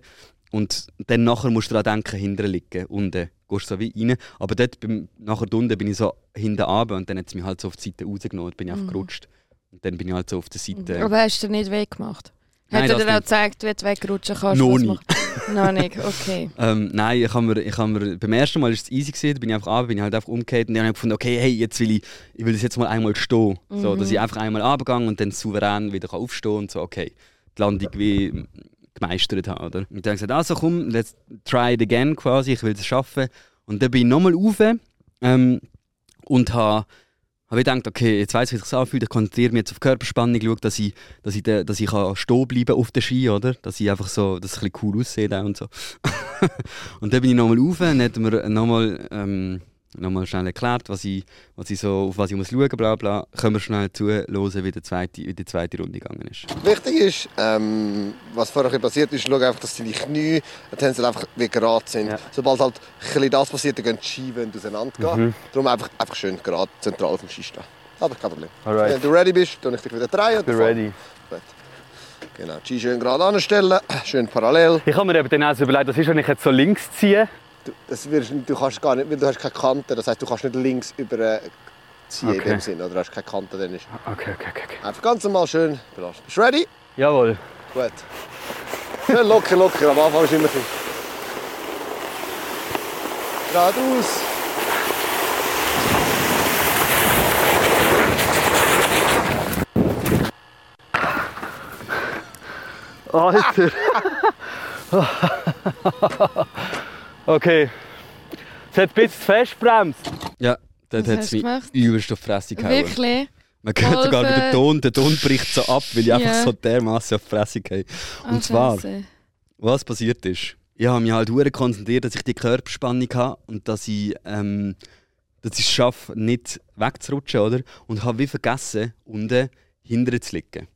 Und dann nachher musst du daran denken, hinten liegen, unten. Gehst so wie rein. Aber dort, beim, nachher unten bin ich so hinten runter und dann hat es mich halt so auf die Seite rausgenommen und bin ich Mhm. gerutscht. Und dann bin ich halt so auf der Seite. Aber hast du dir nicht weggemacht? Nein, Hat er dir auch nicht. gezeigt, wie du wegrutschen kannst? Noch macht- Noch nicht, okay. Ähm, nein, ich hab mir, ich hab mir, beim ersten Mal war es easy, gewesen, da bin ich einfach runter, bin ich halt einfach umgekehrt und dann habe ich gefunden, okay, hey, jetzt will ich, ich will das jetzt mal einmal stehen. So, Mhm. dass ich einfach einmal runtergehe und dann souverän wieder aufstehen und so, okay, die Landung wie gemeistert habe, oder? Und dann habe ich gesagt, also komm, let's try it again quasi, ich will es schaffen. Und dann bin ich nochmal rauf ähm, und habe habe ich gedacht, okay, jetzt weiß ich, wie sich das anfühlt. Ich konzentriere mich jetzt auf Körperspannung, schaue, dass ich, dass ich, da- dass ich stehen bleiben auf der Ski, oder? Dass ich einfach so, dass es ein bisschen cool aussieht auch und so. und dann bin ich nochmal rauf und hat mir nochmal ähm, nochmal schnell erklärt, was ich, was ich so, auf was ich muss schauen bla bla. Können wir schnell zuhören, wie, der zweite, wie die zweite Runde gegangen ist. Wichtig ist, ähm, was vorher passiert ist, schau einfach, dass deine Knie die Tänze einfach wie gerade sind. Ja. Sobald halt ein das passiert, dann gehen die Skiwände auseinander. Mhm. Darum einfach, einfach schön gerade zentral auf dem Ski stehen. Aber kein Problem. Alright. Wenn du ready bist, dann ich dich wieder drehen. Bin ready. Gut. Genau, die Ski schön gerade anstellen, schön parallel. Ich habe mir eben dann auch so überlegt, was ist, wenn ich jetzt so links ziehe? Du, das wirst, du kannst gar nicht, weil du hast keine Kante, das heißt, du kannst nicht links über äh, ziehen in Okay. dem Sinn, oder du hast keine Kante, dann ist Okay, okay, okay. okay. einfach ganz normal schön belasten. Bist du ready? Jawohl. Gut. Schön locker, locker. Am Anfang ist immer ein bisschen geradeaus. Alter. okay. Es hat ein bisschen fest bremst. Ja, dort hat es mich gemacht? übelst auf die Fresse gehauen. Wirklich? Man hört sogar den Ton, der Ton bricht so ab, weil ich einfach Ja. so dermaßen auf die Fresse gehe. Ah, Und zwar, Scheisse. was passiert ist, ich habe mich halt hure konzentriert, dass ich die Körperspannung habe und dass ich, ähm, dass ich es schaffe, nicht wegzurutschen, oder? Und habe wie vergessen, unten hinten zu liegen.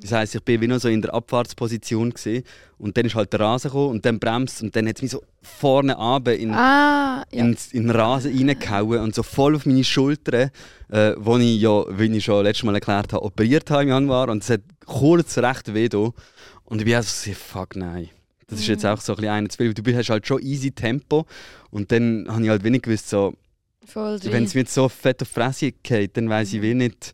Das heisst, ich bin wie noch so in der Abfahrtsposition gewesen, und dann ist halt der Rasen gekommen und dann bremst und dann hat es mich so vorne runter in, Ah, ja. ins, in den Rasen reingehauen und so voll auf meine Schultern, äh, wo ich ja, wie ich schon letztes Mal erklärt habe, operiert habe im Januar und es hat kurz recht weh da. Und ich bin also so, fuck nein. Das ist jetzt auch so ein bisschen einer zu viel. Du hast halt schon easy Tempo und dann habe ich halt wenig gewusst, so, wenn es mir jetzt so fett auf die Fresse geht, dann weiß ich wie nicht,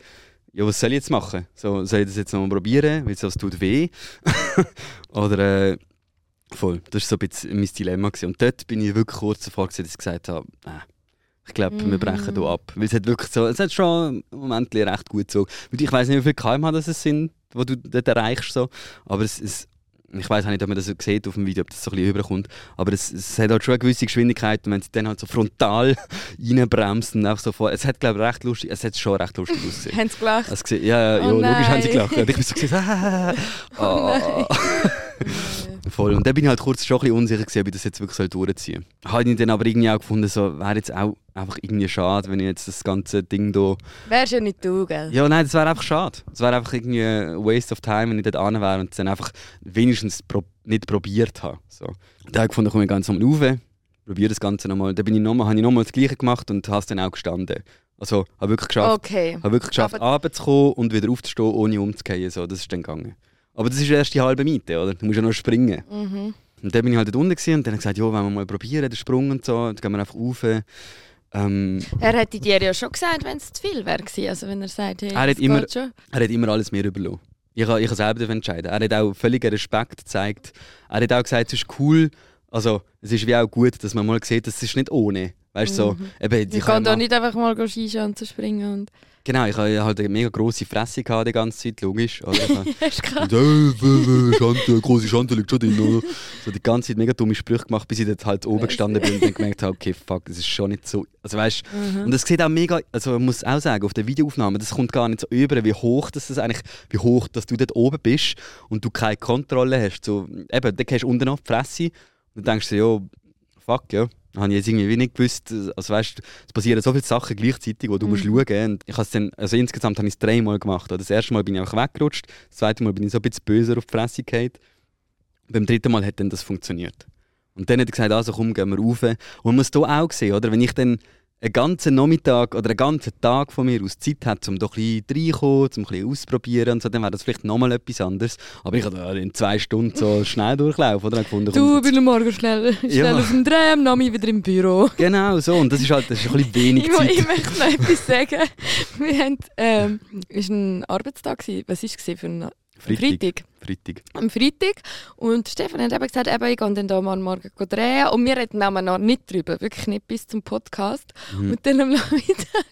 ja, was soll ich jetzt machen? So, soll ich das jetzt noch mal probieren, weil es tut weh? Oder äh, voll, das war so ein bisschen mein Dilemma. Gewesen. Und dort bin ich wirklich kurz davor, gewesen, dass ich gesagt habe, nein, ich glaube, wir Mhm. brechen hier ab. Weil es hat wirklich so, es hat schon im Moment recht gut so. Weil Ich weiß nicht, wie viele kmh das es sind, die du dort erreichst. So. Aber es, es ich weiß nicht, ob man das sieht auf dem Video, ob das so ein bisschen überkommt. Aber es, es hat halt schon eine gewisse Geschwindigkeit und wenn sie dann halt so frontal reinbremst und einfach so vor. Es hat, glaube ich, recht lustig, es hat schon recht lustig ausgesehen. Haben sie gelacht? Gesehen, ja, ja, ja Oh logisch haben sie gelacht. Und ich bin so gesagt, ah, Oh nein. Voll. Und dann bin ich halt kurz schon ein bisschen unsicher gewesen, ob ich das jetzt wirklich durchziehen soll. Habe ich dann aber irgendwie auch gefunden, so wäre jetzt auch einfach irgendwie schade, wenn ich jetzt das ganze Ding hier... Wärst ja nicht du, gell? Ja, nein, das wäre einfach schade. Es wäre einfach irgendwie ein Waste of time, wenn ich dort an wäre und es dann einfach wenigstens pro nicht probiert habe. So. Dann habe ich gefunden, komme ich ganz nochmal rauf, probiere das Ganze nochmal. Dann bin ich nochmal, habe ich nochmal das Gleiche gemacht und habe es dann auch gestanden. Also habe wirklich geschafft, Okay. habe wirklich geschafft, Aber- runterzukommen und wieder aufzustehen, ohne umzugehen. So, das ist dann gegangen. Aber das ist erst die halbe Miete, oder? Du musst ja noch springen. Mhm. Und dann bin ich halt dort unten gewesen und dann habe ich gesagt, ja, wollen wir mal probieren, den Sprung und so. Dann gehen wir einfach rauf. Ähm, Er hätte dir ja schon gesagt, wenn es zu viel wäre. Also wenn er sagt, hey, Er hat immer- schon. er hat immer alles mir überlassen. Ich habe ich habe selber entscheiden. Er hat auch völligen Respekt gezeigt. Er hat auch gesagt, es ist cool. Also, es ist wie auch gut, dass man mal sieht, dass es ist nicht ohne. Weißt du, so, eben, Ich kann da nicht einfach mal Skischanzen springen und... Genau, ich hatte halt eine mega grosse Fresse gehabt die ganze Zeit, logisch. Oder? Habe- Hast du Schande, große Schande liegt schon drin, oder? So die ganze Zeit mega dumme Sprüche gemacht, bis ich dort halt oben gestanden bin und dann gemerkt habe, okay, fuck, das ist schon nicht so. Also weißt Mhm. und das sieht auch mega, also man muss auch sagen, auf der Videoaufnahme, das kommt gar nicht so über, wie hoch das ist eigentlich, wie hoch, dass du dort oben bist und du keine Kontrolle hast. So, eben, dann gehst du unten auf die Fresse und dann denkst du, ja, fuck, ja. Habe ich jetzt irgendwie wie nicht gewusst, also weißt, es passieren so viele Sachen gleichzeitig, wo du musst schauen und ich dann, also insgesamt habe ich es dreimal gemacht. Das erste Mal bin ich einfach weggerutscht, das zweite Mal bin ich so ein bisschen böser auf die Fresse gefallen. Beim dritten Mal hat dann das funktioniert. Und dann hat er gesagt, also komm, gehen wir rauf. Und man muss hier auch sehen, oder? wenn ich dann einen ganzen Nachmittag oder einen ganzen Tag von mir aus Zeit hätte, um da ein bisschen reinzukommen, um ein bisschen auszuprobieren und so, dann wäre das vielleicht nochmal etwas anderes. Aber ich habe in zwei Stunden so schnell durchlaufen oder? Und gefunden, Du, bin morgen schnell, schnell Ja. auf dem Dreh, am Nami wieder im Büro. Genau, so. Und das ist halt das ist ein bisschen wenig Zeit. ich möchte noch etwas sagen. Wir haben, ähm, es war ein Arbeitstag. gewesen. Was war es für ein Freitag? Freitag. Am Freitag. Und Stefan hat eben gesagt, eben, ich gehe dann da mal morgen drehen. Und wir reden aber noch nicht drüber, wirklich nicht bis zum Podcast. Mhm. Und dann am Nachmittag,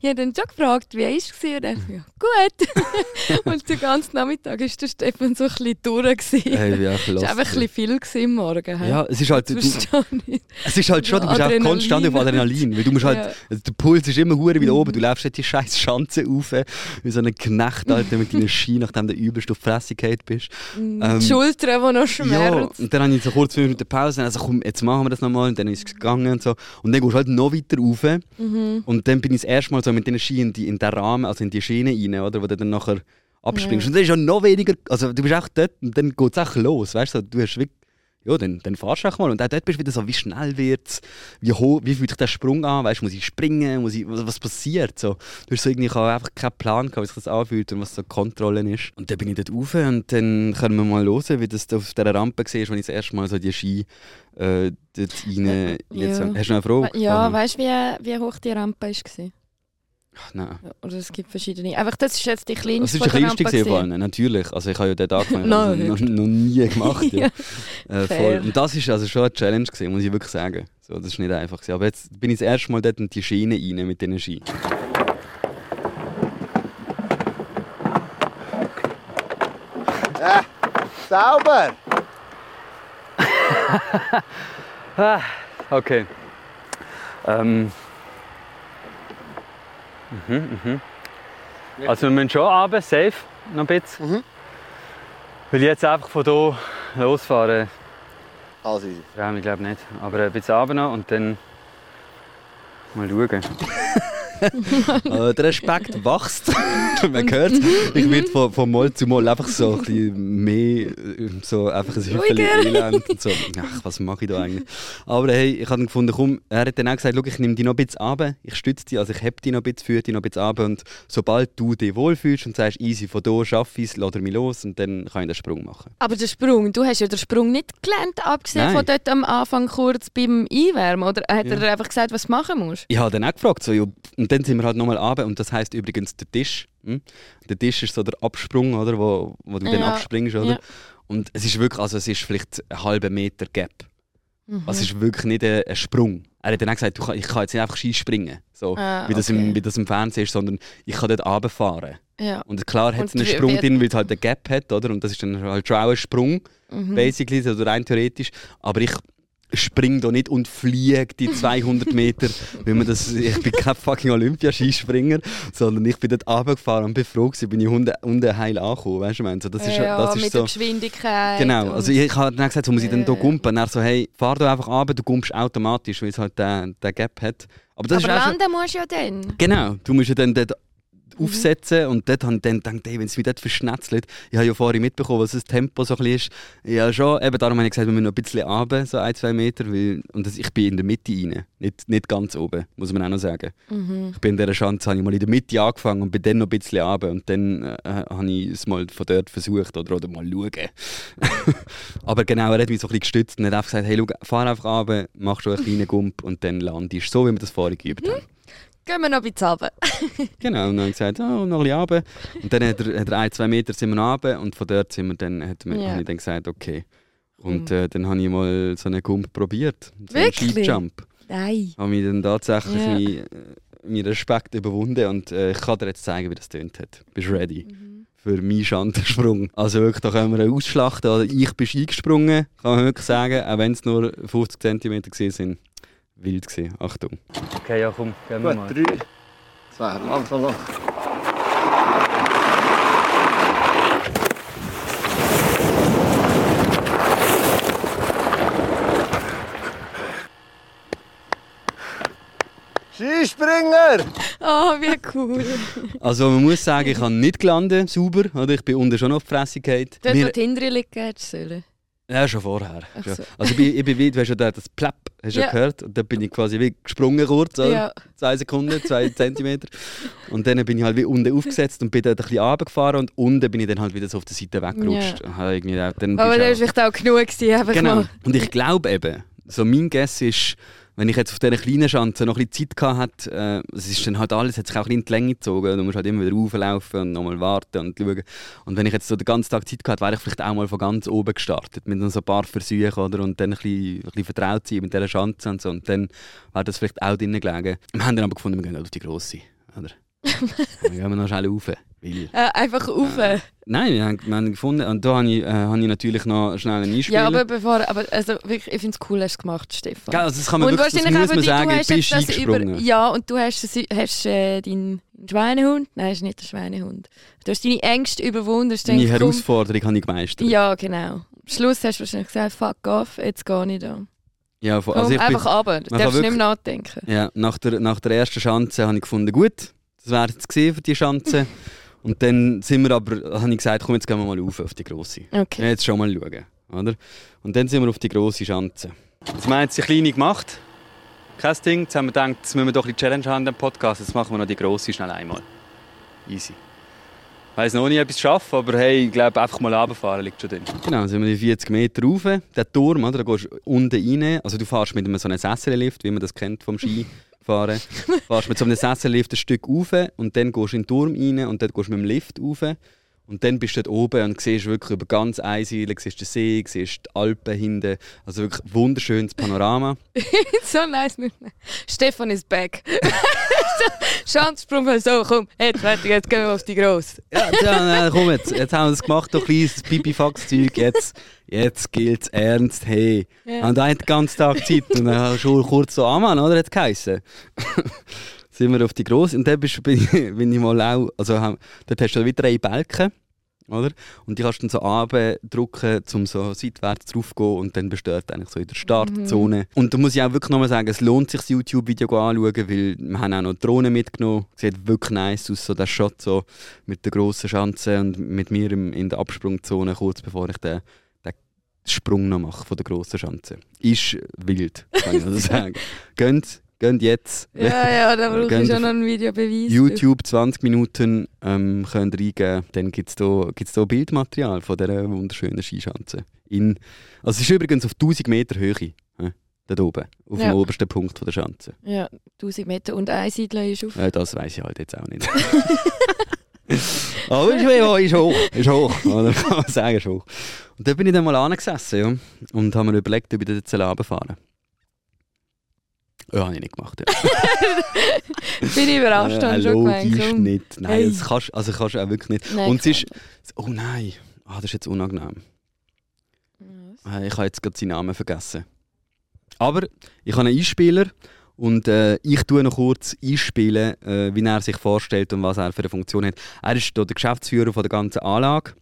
ich habe dann schon gefragt, wie war es? Und er ja, gut. und den ganzen Nachmittag war der Stefan so ein bisschen durch. Hey, Es war einfach ein bisschen viel am Morgen. hä? Ja, es ist halt, du, es ist halt schon, du bist auch Adrenalin. konstant auf Adrenalin. Weil du musst halt, Ja. der Puls ist immer hure wieder oben. Du läufst halt die scheiß Schanze rauf, wie so ein Knecht, Alter, mit deinen Ski, nachdem du übelst auf die Fresse bist. Ähm, die Schultern, die noch Ja, schmerzen. und dann habe ich so kurz fünf Minuten Pause, also komm, jetzt machen wir das nochmal, und dann ist es gegangen und so. Und dann gehst du halt noch weiter rauf. Mhm. Und dann bin ich das erste Mal so mit den Schienen in, die, in den Rahmen, also in die Schiene rein, oder, wo du dann nachher abspringst. Und dann ist ja noch weniger, also du bist auch dort und dann geht es auch los, weißt du, du hast wirklich, ja, dann, dann fahrst du auch mal und auch dort bist du wieder so, wie schnell wird wie hoch, wie fühlt sich der Sprung an, weißt muss ich springen, muss ich, was, was passiert, so. Du hast so irgendwie, ich habe einfach keinen Plan gehabt, wie sich das anfühlt und was so Kontrolle ist. Und dann bin ich dort rauf und dann können wir mal hören, wie das da auf dieser Rampe siehst, wenn ich das erste Mal so die Ski äh, dort rein, Ja. rein Hast du noch eine Frage? Ja, weißt du, wie, wie hoch die Rampe war? Ach, Nein. Oder es gibt verschiedene. Einfach, das ist jetzt die kleinste Das ist der kleinste gesehen gewesen. vorne, natürlich. Also ich habe ja den Tag noch, Nein. noch, noch nie gemacht. ja. äh, Fair. voll. Und das ist also schon eine Challenge gewesen, muss ich wirklich sagen. So, das ist nicht einfach. Gewesen. Aber jetzt bin ich das erste Mal dort in die Schiene rein mit diesen Ski. Äh, sauber! Okay. Ähm. Mhm, mhm. Also wir müssen schon runter, safe, noch ein bisschen. Mhm. Weil ich jetzt einfach von hier losfahren, Also easy. ja, ich glaube nicht. Aber ein bisschen runter noch und dann mal schauen. Äh, der Respekt wächst. Man hört Ich werde von, von Mal zu Mal einfach so ein bisschen mehr, äh, so einfach ein Hüpfchen elend und so. Ach, was mache ich da eigentlich? Aber hey, ich habe gefunden, komm, er hat dann auch gesagt, ich nehme dich noch ein bisschen runter, ich stütze dich, also ich heb dich noch ein bisschen, führe dich noch ein bisschen runter und sobald du dich wohlfühlst und sagst, easy, von hier schaffe ich es, lass er mich los und dann kann ich den Sprung machen. Aber der Sprung, du hast ja den Sprung nicht gelernt, abgesehen Nein. von dort am Anfang kurz beim Einwärmen. Oder hat Ja. er einfach gesagt, was du machen musst? Ich habe dann auch gefragt, so, ja, und dann sind wir halt nochmal runter und das heisst übrigens der Tisch. Hm? Der Tisch ist so der Absprung, oder, wo, wo du dann Ja. abspringst. Oder? Ja. Und es ist wirklich, also es ist vielleicht einen halben Meter Gap. Mhm. Also es ist wirklich nicht ein, ein Sprung. Er hat dann auch gesagt, ich kann jetzt nicht einfach Ski springen, so, Ah, wie, das okay. im, wie das im Fernsehen ist, sondern ich kann dort runterfahren. Ja. Und klar hat es einen Sprung drin, weil es halt einen Gap hat, oder? Und das ist dann halt schon auch ein Sprung, Mhm. basically, also rein theoretisch. Aber ich, springe da nicht und fliege die 200 Meter, weil man das, ich bin kein fucking Olympiaskispringer, sondern ich bin dort runtergefahren und bin froh gewesen, bin ich unten, unten heil angekommen, weißt du, meine, so, das ist, ja, das ist mit so... der Geschwindigkeit. Genau, also ich, habe dann gesagt, so muss ich dann hier Ja. gumpen. Und er so, hey, fahr da einfach runter, du gumpst automatisch, weil es halt den, den Gap hat. Aber das Aber landen musst du ja dann. Genau, du musst ja dann dort Mhm. aufsetzen und dort habe ich dann gedacht, hey, wenn es wieder dort verschnetzelt, ich habe ja vorhin mitbekommen, was das Tempo so ein bisschen ist. Ja schon, eben darum habe ich gesagt, wir müssen noch ein bisschen runter, so ein, zwei Meter, weil, und das, ich bin in der Mitte rein, nicht, nicht ganz oben, muss man auch noch sagen. Mhm. Ich bin in dieser Schanze, habe ich mal in der Mitte angefangen und bin dann noch ein bisschen runter und dann äh, habe ich es mal von dort versucht oder, oder mal schauen. Aber genau, er hat mich so ein bisschen gestützt und hat einfach gesagt, hey, schau, fahr einfach runter, mach schon einen kleinen Gump und dann landest du, so wie wir das vorhin geübt haben. Gehen wir noch ein bisschen runter. Genau, und dann habe ich gesagt, oh, noch ein bisschen runter. Und dann hat er, hat er ein, zwei Meter sind wir noch runter und von dort sind wir dann, hat mir, Ja. habe ich dann gesagt, okay. Und äh, dann habe ich mal so einen Gump probiert. So einen Wirklich? Skijump. Nein. Habe mich dann tatsächlich Ja. mein, äh, meinen Respekt überwunden und äh, ich kann dir jetzt zeigen, wie das tönt hat. Bist du ready? Mhm. Für meinen Schandensprung. Also wirklich, da können wir einen ausschlachten. Oder ich bin eingesprungen, kann man wirklich sagen, auch wenn es nur 50 cm sind. Wild gewesen. Achtung. Okay, ja komm, gehen wir Gut, mal. drei, zwei, langsam lang. Skispringer! Oh, wie cool. Also man muss sagen, ich habe nicht gelandet, sauber. Oder? Ich bin unten schon auf die Fresse gefallen. Dort, wo die Hinterli liegen hättest sollen. Ja, schon vorher. So. Also ich bin, ich bin wie, du hast ja da das Plapp, hast ja. Ja. gehört? Und dann bin ich quasi wie gesprungen kurz? Ja. zwei Sekunden, zwei Zentimeter. Und dann bin ich halt wie unten aufgesetzt und bin dort ein bisschen runtergefahren und unten bin ich dann halt wieder so auf der Seite weggerutscht. Ja. Irgendwie, dann Aber du war auch- vielleicht auch genug. Gewesen, Genau. mal. Und ich glaube eben, so mein Guess ist, wenn ich jetzt auf dieser kleinen Schanze noch ein bisschen Zeit gehabt hätte, äh, es ist dann halt alles, hat sich auch ein bisschen in die Länge gezogen. Du musst halt immer wieder rauflaufen und nochmal warten und schauen. Und wenn ich jetzt so den ganzen Tag Zeit gehabt hätte, wäre ich vielleicht auch mal von ganz oben gestartet. Mit so ein paar Versuchen oder, und dann ein bisschen, ein bisschen vertraut sein mit dieser Schanze und so. Und dann wäre das vielleicht auch drinnen gelegen. Wir haben dann aber gefunden, wir gehen halt auf die grosse. Oder? dann gehen wir noch schnell rauf. Weil, Äh, einfach rauf. nein, wir haben, wir haben gefunden. Und da habe ich, äh, habe ich natürlich noch schnell einen Einspieler. Ja, aber bevor, aber also wirklich, ich finde es cool, hast du es gemacht, Stefan. Gell, also das kann man und wirklich, das muss man sagen, du hast jetzt das über, ja, und du hast, hast äh, deinen Schweinehund, nein, ist nicht der Schweinehund. Du hast deine Ängste überwunden. Meine komm, Herausforderung habe ich gemeistert. Ja, genau. Am Schluss hast du wahrscheinlich gesagt, fuck off, jetzt gehe ich da. Ja. Komm, also ich bin, einfach runter, du darfst kann nicht mehr nachdenken. ja, nach, der, nach der ersten Schanze habe ich gefunden, gut, das wäre jetzt gesehen für die Schanze. Und dann sind wir aber, habe ich gesagt, komm, jetzt gehen wir mal rauf auf die grosse. Okay. Ja, jetzt schon mal schauen. Oder? Und dann sind wir auf die grosse Schanze. Jetzt jetzt die kleine gemacht. Kein Ding. Jetzt haben wir gedacht, jetzt müssen wir doch ein bisschen Challenge haben im Podcast. Jetzt machen wir noch die grosse schnell einmal. Easy. Ich weiss noch nicht, ob ich es schaffe, aber hey, ich glaube, einfach mal runterfahren liegt schon drin. Genau, dann sind wir die 40 Meter rauf. Der Turm, oder, da gehst du unten rein. Also du fährst mit einem so einem Sessellift, wie man das kennt vom Skifahren. fährst mit so einem Sessellift ein Stück rauf und dann gehst du in den Turm rein und dann gehst du mit dem Lift rauf. Und dann bist du dort oben und siehst wirklich über ganz Einseilen, siehst den See, siehst die Alpen hinten. Also wirklich wunderschönes Panorama. so nice mit mir. Stefan ist back. Schanzsprung, so, komm, jetzt fertig, jetzt gehen wir auf die Grosse. Ja, ja komm jetzt. Jetzt haben wir es gemacht, doch kleines Pipifax-Zeug. Jetzt, jetzt gilt es ernst. Hey. Ja. Und den ganzen Tag Zeit. Und dann schon kurz so anmachen, oder? Hat es geheißen. sind wir auf die Grosse. Und dann bist, bin, ich, mal auch. Also, dort hast du wieder drei Balken. Oder? Und die kannst du dann so drücken, um so seitwärts drauf zu gehen und dann dort eigentlich so in der Startzone. Und da muss ich auch wirklich nochmal sagen, es lohnt sich, das YouTube-Video anzuschauen, weil wir haben auch noch Drohnen mitgenommen. Sieht wirklich nice aus, so der Shot so mit der grossen Schanze und mit mir im, in der Absprungzone, kurz bevor ich den, den Sprung noch mache von der grossen Schanze. Ist wild, kann ich also sagen. Geht, geht jetzt. Ja, ja, da brauche ich schon noch einen Videobeweis. YouTube 20 Minuten ähm, könnt ihr eingeben, dann gibt es da, gibt's da Bildmaterial von dieser wunderschönen Skischanze. In, also es ist übrigens auf 1000 Meter Höhe, äh, dort oben, auf Ja. dem obersten Punkt von der Schanze. Ja, 1000 Meter und ein Siedler ist auf. Äh, das weiß ich halt jetzt auch nicht. Aber ist, ist hoch, ist hoch, oder? kann man sagen, ist hoch. Und da bin ich dann mal angesessen ja, und habe mir überlegt, ob ich dort runterfahren. Ja, habe ich nicht gemacht. Ja. Bin ich überrascht, Äh, schon gemeint. logisch komm. nicht. Nein, Hey. das kannst, also kannst du auch wirklich nicht. Nein, Und es ist, oh nein, ah, das ist jetzt unangenehm. Was? Äh, Ich habe jetzt gerade seinen Namen vergessen. Aber ich habe einen Einspieler und äh, ich tue noch kurz einspielen, äh, wie er sich vorstellt und was er für eine Funktion hat. Er ist hier der Geschäftsführer von der ganzen Anlage.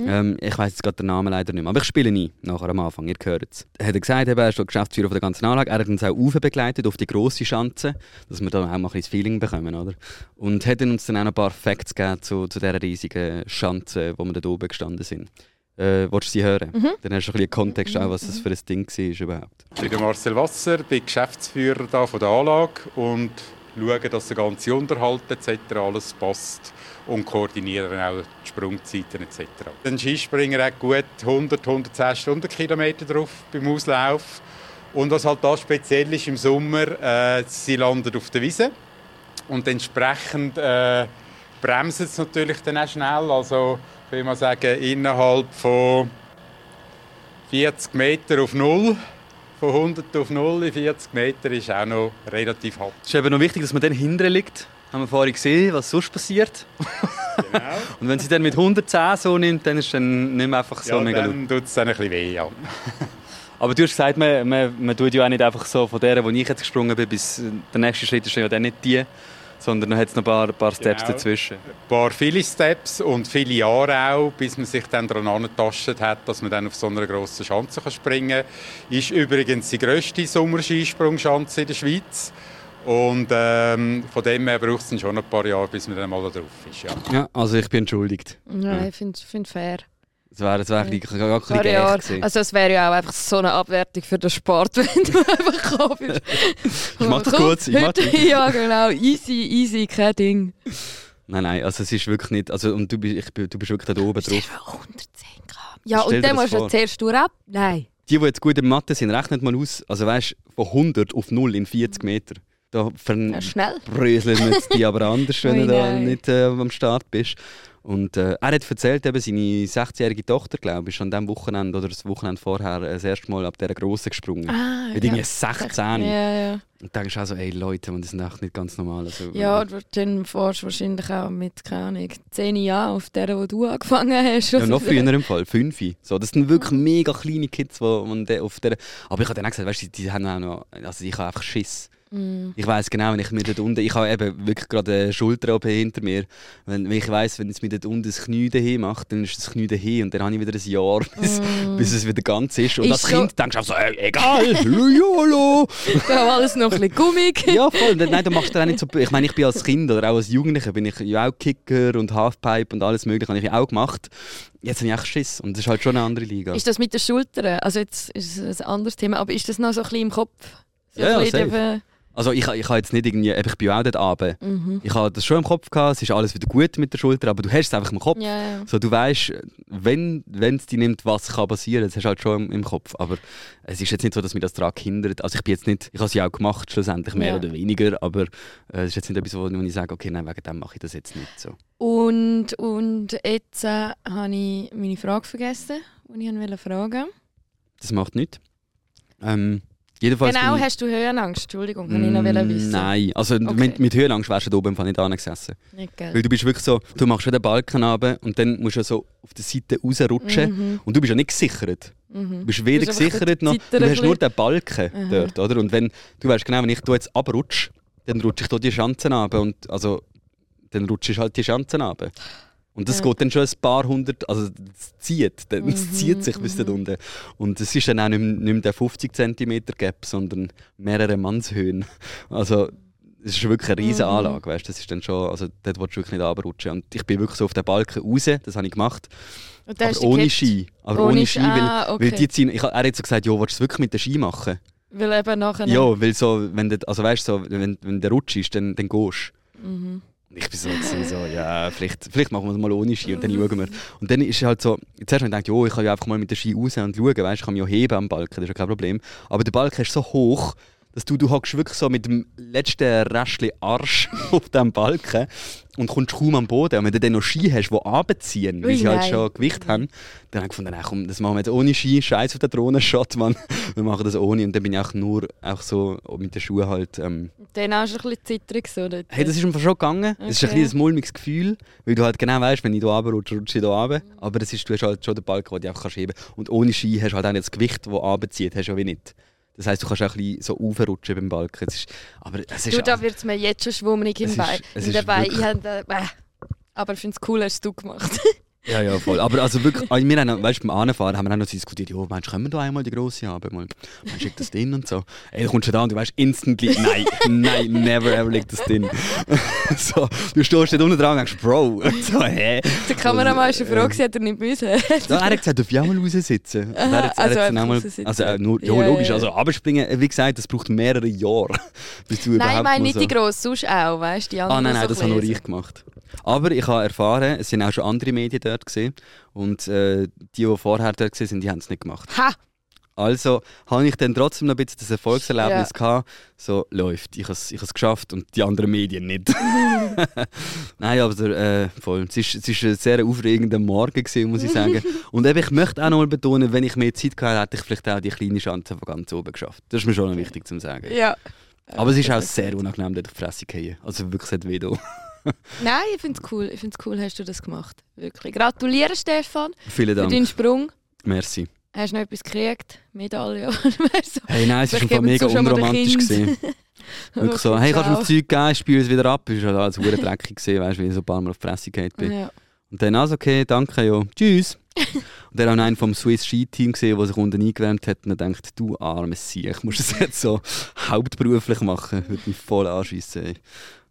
Ähm, ich weiß jetzt gerade den Namen leider nicht mehr, aber ich spiele nie nachher am Anfang, ihr hört es. Er hat gesagt, eben, er ist der Geschäftsführer von der ganzen Anlage, er hat uns auch begleitet auf die grosse Schanze, dass wir da auch mal ein bisschen das Feeling bekommen, oder? Und hat uns dann auch ein paar Facts gegeben zu, zu dieser riesigen Schanze, wo wir da oben gestanden sind. Äh, willst du sie hören? Dann hast du ein bisschen Kontext, auch, was das für ein Ding war überhaupt. Ich bin Marcel Wasser, bin Geschäftsführer da von der Anlage und schaue, dass der ganze Unterhalt etc. alles passt und koordiniere auch die Sprungzeiten etc. Ein Skispringer hat gut 100, 110 Stundenkilometer drauf beim Auslauf. Und was halt da speziell ist im Sommer, äh, sie landet auf der Wiese und entsprechend äh, bremsen sie natürlich dann auch schnell. Also ich will mal sagen, innerhalb von 40 Meter auf Null von 100 auf 0 in 40 Meter ist auch noch relativ hart. Es ist eben noch wichtig, dass man dann hinten liegt. Haben wir vorhin gesehen, was sonst passiert. Genau. Und wenn sie dann mit 110 so nimmt, dann ist es dann nicht mehr einfach so ja, mega dann tut es dann ein bisschen weh. Ja. Aber du hast gesagt, man, man, man tut ja auch nicht einfach so von der, wo ich jetzt gesprungen bin, bis der nächste Schritt ist ja dann nicht die, sondern dann hat es noch ein paar, ein paar Steps Genau. dazwischen. Ein paar viele Steps und viele Jahre auch, bis man sich dann daran angetastet hat, dass man dann auf so einer grossen Schanze kann springen kann. Ist übrigens die grösste Sommerskisprungschanze in der Schweiz. Und ähm, von dem her braucht es dann schon ein paar Jahre, bis man dann mal da drauf ist. Ja. Ja, also ich bin entschuldigt. Ja, ich finde find fair. Das wäre das wär ein bisschen- ein bisschen gewesen. Also es wäre ja auch einfach so eine Abwertung für den Sport, wenn du einfach gekommen bist. Ich mach das kurz, ich mach das. Ja, genau. Easy, easy, kein Ding. Nein, nein, also es ist wirklich nicht... Also, und du bist, ich, du bist wirklich da oben drauf. vor, 110 Gramm. Ja, Stell und dann musst du zuerst durch ab. Nein. Die, die jetzt gut in Mathe sind, rechnet mal aus, also weißt von 100 auf 0 in 40 Meter. Da Ja, schnell. verbröseln wir jetzt die aber anders, wenn du da nicht äh, am Start bist. Und äh, er hat erzählt, eben seine 16-jährige Tochter, glaube ich, ist an dem Wochenende oder das Wochenende vorher äh, das erste Mal ab dieser Grossen gesprungen. Ah, Mit irgendwie 16. Ja, ja. Und da denkst du auch so, ey Leute, man, das ist echt nicht ganz normal. Also, Ja, und dann fährst du wahrscheinlich auch mit, keine Ahnung, 10 Jahren auf der, wo du angefangen hast. Ja, noch früher im Fall, fünf. So, das sind wirklich mega kleine Kids, man de- auf der. Aber ich habe dann auch gesagt, weißt du, die, die haben auch noch. Also ich habe einfach Schiss. Mm. Ich weiß genau, wenn ich mir dort unten. Ich habe eben wirklich gerade eine Schulter hinter mir. Wenn, wenn ich weiß, wenn es mir dort unten das Knie dahin macht, dann ist das Knie dahin und dann habe ich wieder ein Jahr, bis, bis es wieder ganz ist. Und Ist als so- Kind denkst du auch so, ey, egal, jolo. Da war alles noch ein bisschen gummig. Ja, voll. Nein, du machst dann auch nicht so. Ich meine, ich bin als Kind oder auch als Jugendlicher bin ich ja auch Kicker und Halfpipe und alles mögliche habe ich auch gemacht. Jetzt habe ich echt Schiss und das ist halt schon eine andere Liga. Ist das mit den Schultern? Also jetzt ist es ein anderes Thema, aber ist das noch so ein bisschen im Kopf? So Ja, ja, safe. Also ich, ich habe jetzt nicht irgendwie, ich bin auch dort runter. Mhm. Ich habe das schon im Kopf gehabt, es ist alles wieder gut mit der Schulter, aber du hast es einfach im Kopf. Ja, ja. So, du weißt, wenn es dich nimmt, was kann passieren, das hast du halt schon im, im Kopf. Aber es ist jetzt nicht so, dass mich das daran hindert. Also ich bin jetzt nicht, ich habe es ja auch gemacht, schlussendlich mehr Ja. oder weniger, aber äh, es ist jetzt nicht etwas, wo, wo ich sage, okay, nein, wegen dem mache ich das jetzt nicht so. Und, und jetzt äh, habe ich meine Frage vergessen, die ich wollte fragen Das macht nichts. Ähm, jedenfalls Genau, ich, hast du Höhenangst? Entschuldigung, kann ich noch wollen wissen. Nein, also Okay. mit, mit Höhenangst wärst du da oben im Fall nicht angesessen. Nicht, Weil gell? du bist wirklich so, du machst schon den Balken runter und dann musst du so auf der Seite rausrutschen Mhm, und du bist ja nicht gesichert. mhm. Du bist weder bist einfach gesichert noch, du hast nur den Balken Aha. dort, oder? Und wenn, du weißt genau, wenn ich da jetzt abrutsche, dann rutsche ich da die Schanzen ab und also, dann rutschst du halt die Schanzen ab. Und das Ja. geht dann schon ein paar hundert, also es zieht, dann- es Mhm, zieht sich bis dort unten. Und es ist dann auch nicht, mehr- nicht mehr der 50 cm Gap, sondern mehrere Mannshöhen. Also es ist wirklich eine riesige Mhm. Anlage, weißt? Das ist dann schon, also dort willst du wirklich nicht abrutschen. Und ich bin wirklich so auf den Balken raus, das habe ich gemacht, aber du ohne gekippt, Ski. Aber Ohne ohne, Ski, weil, ah, okay. weil die ziehen, ich, er hat so gesagt, ja, willst du es wirklich mit den Ski machen? Weil eben nachher... Ja, weil so, wenn du, also weißt so, wenn, wenn der Rutsch ist, dann, dann gehst Mhm. Ich bin so, so ja, vielleicht, vielleicht machen wir es mal ohne Ski und dann schauen wir. Und dann ist es halt so, zuerst habe ich gedacht, jo, ich kann ja einfach mal mit den Ski raus und schauen, weißt, ich kann mich ja heben am Balken, das ist ja kein Problem. Aber der Balken ist so hoch, dass du, du hockst wirklich so mit dem letzten Restchen Arsch auf dem Balken und kommst kaum am Boden. Und wenn du dann noch Ski hast, die runterziehen, weil sie halt schon Gewicht haben, dann habe ich gefunden, komm, das machen wir jetzt ohne Ski, scheiß auf den Drohnenshot, Mann. Wir machen das ohne. Und dann bin ich auch nur auch so mit den Schuhen halt... Ähm, Dann auch schon ein bisschen zittrig so dort. Hey, das ist einfach schon gegangen. Es ist ein bisschen ein mulmiges Gefühl, weil du halt genau weißt, wenn ich hier runterrutsche, rutsche ich hier runter. Aber das ist, du hast halt schon den Balken, den du einfach kannst heben kannst. Und ohne Ski hast du halt auch nicht das Gewicht, das runterzieht, hast du ja wie nicht. Das heisst, du kannst auch ein bisschen so aufrutschen beim Balken. Es ist, aber es ist Du, da wird es mir jetzt schon schwummrig im Bein. Ich äh, aber ich finde es cool, hast du gemacht. Ja, ja, voll. Aber also wirklich, also wir haben, weißt, beim Anfahren haben wir auch noch diskutiert, ja, meinst du, können wir da einmal die grosse haben? Mal, meinst du, liegt das drin und so? Ey, du kommst schon da und du weißt instantly, nein, nein, never ever liegt das drin. so, du stehst dort unten dran und denkst, Bro, so, hä? Der Kameramann war schon froh, gewesen, hat er nicht müssen. Ja, er hat gesagt, darf ich auch mal raussitzen? Und er hat, Aha, also er hat dann mal, also, äh, nur, ja, Ja, logisch, ja. also abspringen, äh, wie gesagt, das braucht mehrere Jahre, bis du Nein, ich überhaupt meine mal nicht so... die grosse, sonst auch, weißt du? Die Ah anderen nein, nein, so das habe nur ich gemacht. Aber ich habe erfahren, es sind auch schon andere Medien dort gesehen und äh, die, die vorher dort waren, die haben es nicht gemacht. Ha! Also habe ich dann trotzdem noch ein bisschen das Erfolgserlebnis gehabt, so läuft, ich habe es ich has geschafft und die anderen Medien nicht. Nein, aber äh, voll. Es ist, es ist ein sehr aufregender Morgen gewesen, muss ich sagen. und eben, ich möchte auch noch mal betonen, wenn ich mehr Zeit gehabt hätte, hätte ich vielleicht auch die kleine Chance von ganz oben geschafft. Das ist mir schon noch wichtig zu sagen. Ja. Aber es ist auch sehr unangenehm, dort auf die Fresse zu fallen. Also wirklich, es hat weh. Nein, ich finde es cool. Ich finde es cool, hast du das gemacht. Wirklich. Gratuliere, Stefan, Vielen für Dank. deinen Sprung. Merci. Hast du noch etwas gekriegt? Medaille oder so? Hey, nein, es war mega unromantisch. Gewesen. Wirklich so, hey, kannst du mir das Zeug geben, ich spüle es wieder ab. Ich war alles hure dreckig gesehen, weißt du, wie ich so ein paar Mal auf die Fresse gefallen bin. Ja. Und dann, also okay, danke, ja, tschüss. und dann auch einen vom Swiss Ski Team gesehen, der sich unten eingewärmt hat und dann denkt, du armes Sieg, ich muss das jetzt so hauptberuflich machen, würde mich voll anschiessen. ey.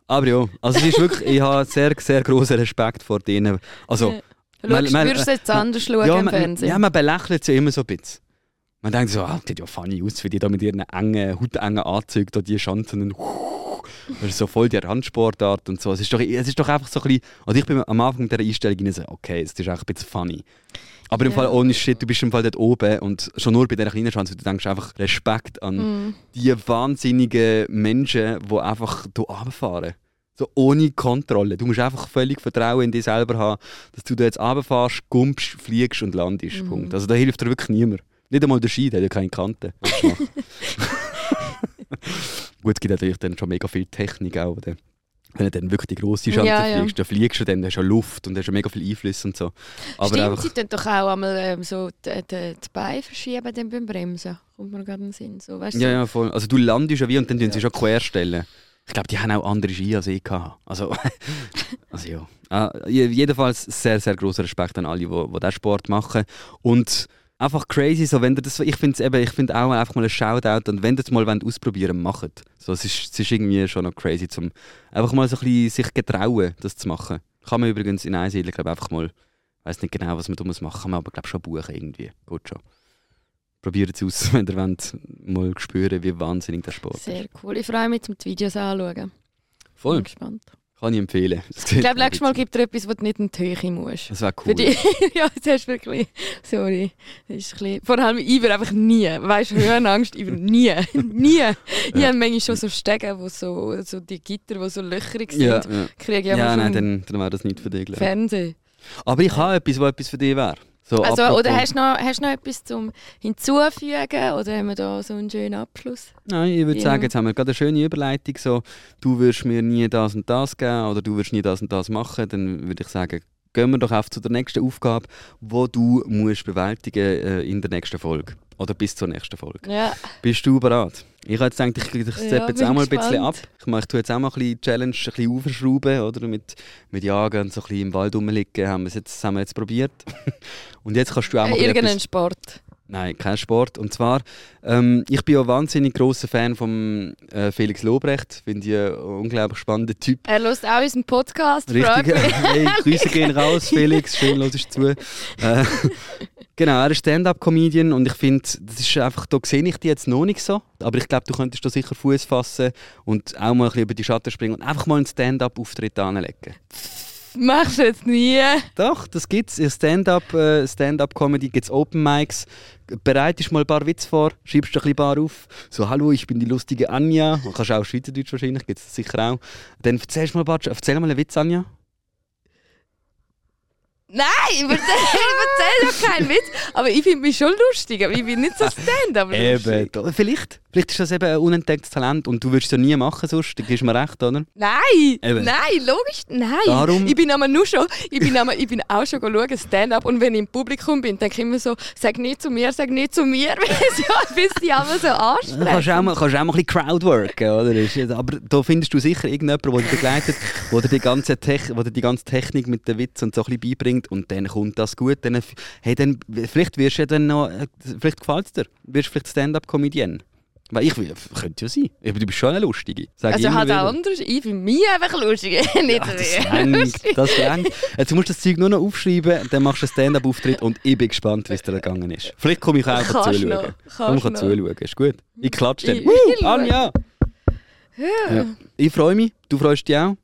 Aber ja, also es ist wirklich, ich habe sehr, sehr großen Respekt vor denen. Also, Ja. Man- man- würdest du jetzt anders schauen ja, im man, Fernsehen? ja, man belächelt sie immer so ein bisschen. Man denkt so, ah, sieht ja funny aus, wie die da mit ihren engen, hautengen Anzügen da die Schanzen und das ist so voll die Randsportart und so. Es ist doch, es ist doch einfach so ein bisschen, also ich bin am Anfang mit dieser Einstellung rein so, okay, es ist auch ein bisschen funny. Aber im Ja. Fall ohne Shit, du bist im Fall dort oben und schon nur bei dieser kleinen Chance, du denkst einfach Respekt an Mhm. die wahnsinnigen Menschen, die einfach hier runterfahren. So ohne Kontrolle. Du musst einfach völlig Vertrauen in dich selber haben, dass du da jetzt runterfährst, gumpst, fliegst und landest. Mhm. Punkt. Also da hilft dir wirklich niemand. Nicht einmal der Ski, der hat ja keine Kante. Gut, es gibt natürlich dann schon mega viel Technik auch. Oder? Wenn du dann wirklich die grosse Schanze Ja, ja. fliegst, dann fliegst du dann, hast du ja Luft und hast ja mega viel Einfluss und so. Aber Stimmt, einfach, sie tun doch auch einmal ähm, so die, die, die Beine verschieben dann beim Bremsen. Kommt mir gerade in den Sinn. So, weißt du? Ja, ja, voll. Also du landest ja wie und dann tun sie schon querstellen. Ich glaube, die haben auch andere Ski als ich gehabt. Also, also ja. Je- jedenfalls sehr, sehr großer Respekt an alle, die, die diesen Sport machen. Und einfach crazy, so, wenn ihr das, ich finde eben, ich finde auch einfach mal ein Shoutout und wenn ihr das mal wollt, ausprobieren macht. So, es, ist, es ist irgendwie schon noch crazy, zum einfach mal so ein bisschen sich getrauen, das zu machen. Kann man übrigens in Einsiedler, glaube einfach mal, ich weiß nicht genau, was man da muss machen, kann man aber glaube schon buchen irgendwie. Gut schon. Probiert es aus, wenn ihr wollt, mal spüren, wie wahnsinnig der Sport ist. Sehr cool. Ich freue mich, um die Videos anzuschauen. Voll, Bin gespannt. Kann ich empfehlen. Das Ich glaube, nächstes Mal gibt es etwas, wo du nicht in die Höhe musst. Das wäre Für cool. ja, das hast du wirklich. Sorry. Das ist ein bisschen, vor allem ich will einfach nie. Weißt du, Höhenangst, ich will nie. nie. Ich habe manchmal schon so Stege, wo so, so die Gitter, die so löcherig sind. Ja, ja. Kriege ich ja ja, nein, dann, dann wäre das nicht für dich. glaub ich. Fernsehen. Aber ich habe etwas, was etwas für dich wäre. So, Also, apropos- oder hast du noch, hast noch etwas zum hinzufügen? Oder haben wir da so einen schönen Abschluss? Nein, ich würde Ja. sagen, jetzt haben wir gerade eine schöne Überleitung. So, du würdest mir nie das und das geben oder du würdest nie das und das machen. Dann würde ich sagen, gehen wir doch auf zu der nächsten Aufgabe, die du musst bewältigen äh, in der nächsten Folge. Oder bis zur nächsten Folge. Ja. Bist du bereit? Ich habe jetzt gedacht, ich, ich steppe Ja, jetzt auch mal ein bisschen ab. Ich mache ich tue jetzt auch mal ein bisschen Challenge, ein bisschen aufschrauben, oder? Mit, mit Jagen und so ein bisschen im Wald rumliegen. Haben wir es jetzt, haben wir jetzt probiert. und jetzt kannst du auch mal Äh, irgendeinen etwas- Sport. Nein, kein Sport. Und zwar, ähm, ich bin ja wahnsinnig großer Fan von äh, Felix Lobrecht. Finde ich einen unglaublich spannenden Typ. Er hört auch unseren Podcast. Richtig. hey, Grüße gehen raus, Felix. Schön, hörst du zu. Äh, genau, er ist Stand-up-Comedian und ich finde, das ist einfach, da sehe ich dich jetzt noch nicht so. Aber ich glaube, du könntest da sicher Fuß fassen und auch mal ein bisschen über die Schatten springen und einfach mal einen Stand-up-Auftritt anlegen. Machst du jetzt nie. Doch, das gibt's. In Stand-up, äh, Stand-up-Comedy gibt's Open Mics. Bereitest mal ein paar Witze vor, schreibst ein paar auf. So, hallo, ich bin die lustige Anja. Du kannst auch Schweizerdeutsch wahrscheinlich, gibt's das sicher auch. Dann erzählst du mal ein paar, erzähl mal einen Witz, Anja. Nein, ich erzähle erzähl ja keinen Witz. Aber ich finde mich schon lustig. Aber ich bin nicht so stand-up. Eben, da- vielleicht. Vielleicht ist das eben ein unentdecktes Talent und du würdest es ja nie machen sonst, da gibst du mir recht, oder? Nein! Eben. Nein, logisch, nein. Darum- Ich bin aber nur schon, ich bin, aber, ich bin auch schon schauen, Stand-up und wenn ich im Publikum bin, denke ich immer so, sag nicht zu mir, sag nicht zu mir, weil sie, weil sie aber so Ja, kannst du auch mal, kannst auch mal ein bisschen Crowdworken, oder? Ja- Aber da findest du sicher irgendjemanden, der dich begleitet, der dir die ganze, Tech, der dir die ganze Technik mit den Witz und so ein bisschen beibringt und dann kommt das gut. Dann, hey, dann, vielleicht wirst du ja dann noch, äh, vielleicht gefällt es dir, wirst du vielleicht Stand-up-Comedian. Weil ich könnte ja sein. Aber du bist schon eine Lustige. Sag ich Also halt wieder. auch anders. Ich finde mich einfach lustig, nicht Ja, das mehr. längt, das längt. Jetzt musst du das Zeug nur noch aufschreiben, dann machst du einen Stand-up-Auftritt und ich bin gespannt, wie es dir gegangen ist. Vielleicht komme ich auch Kannst zuschauen. Komm, ich kann zuschauen. Ist gut. Ich klatsche dann. Ich- ich Anja! Ja. Ja. Ich freue mich. Du freust dich auch?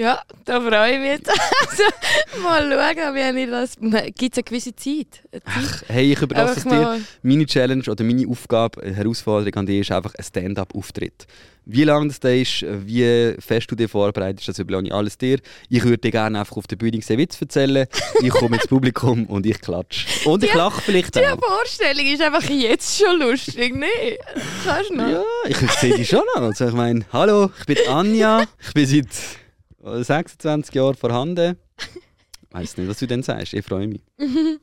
Ja, da freue ich mich jetzt. Also, mal schauen, wie ich das... Gibt es eine gewisse Zeit? Eine Zeit? Hey, ich überlasse es dir. Meine Challenge oder meine Aufgabe, äh, Herausforderung an dich ist einfach ein Stand-up-Auftritt. Wie lange das da ist, wie fest du dir vorbereitest, das überlasse ich alles dir. Ich würde dir gerne einfach auf der Bühne einen Witz erzählen. Ich komme ins Publikum und ich klatsche. Und ich Die- lache vielleicht Die auch. Vorstellung ist einfach jetzt schon lustig, ne? Kannst du noch? Ja, ich sehe dich schon noch. Also ich meine, hallo, ich bin Anja. Ich bin seit äh, 26 Jahren vorhanden. Ich weiß nicht, was du denn sagst. Ich freue mich.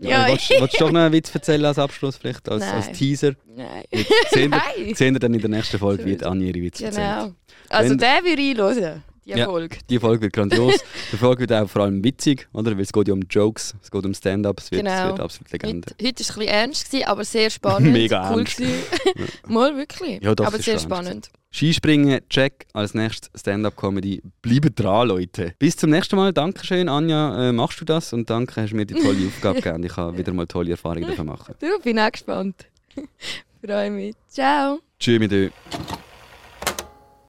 Ja, willst, willst du doch noch einen Witz erzählen als Abschluss, vielleicht als, als. Teaser? Nein. Jetzt sehen wir, sehen wir dann in der nächsten Folge, wie Anja ihre Witze erzählt. Genau. Also Wenn- den würde ich hören, die Ja. Folge. Die Folge wird grandios. Die Folge wird auch vor allem witzig, oder? Weil es geht ja um Jokes, es geht um Stand-up, es wird, es Genau. wird absolut Legende. Heute, heute war es ein bisschen ernst, gewesen, aber sehr spannend. Mega cool ernst. Mal wirklich. Ja, doch, aber sehr spannend. Skispringen, check. Als nächstes Stand-up-Comedy. Bleibt dran, Leute. Bis zum nächsten Mal. Dankeschön, Anja. Äh, machst du das? Und danke, hast du mir die tolle Aufgabe gegeben. Ich habe wieder mal tolle Erfahrungen davon machen. Du, bin auch gespannt. Freue mich. Ciao. Tschüss mit euch.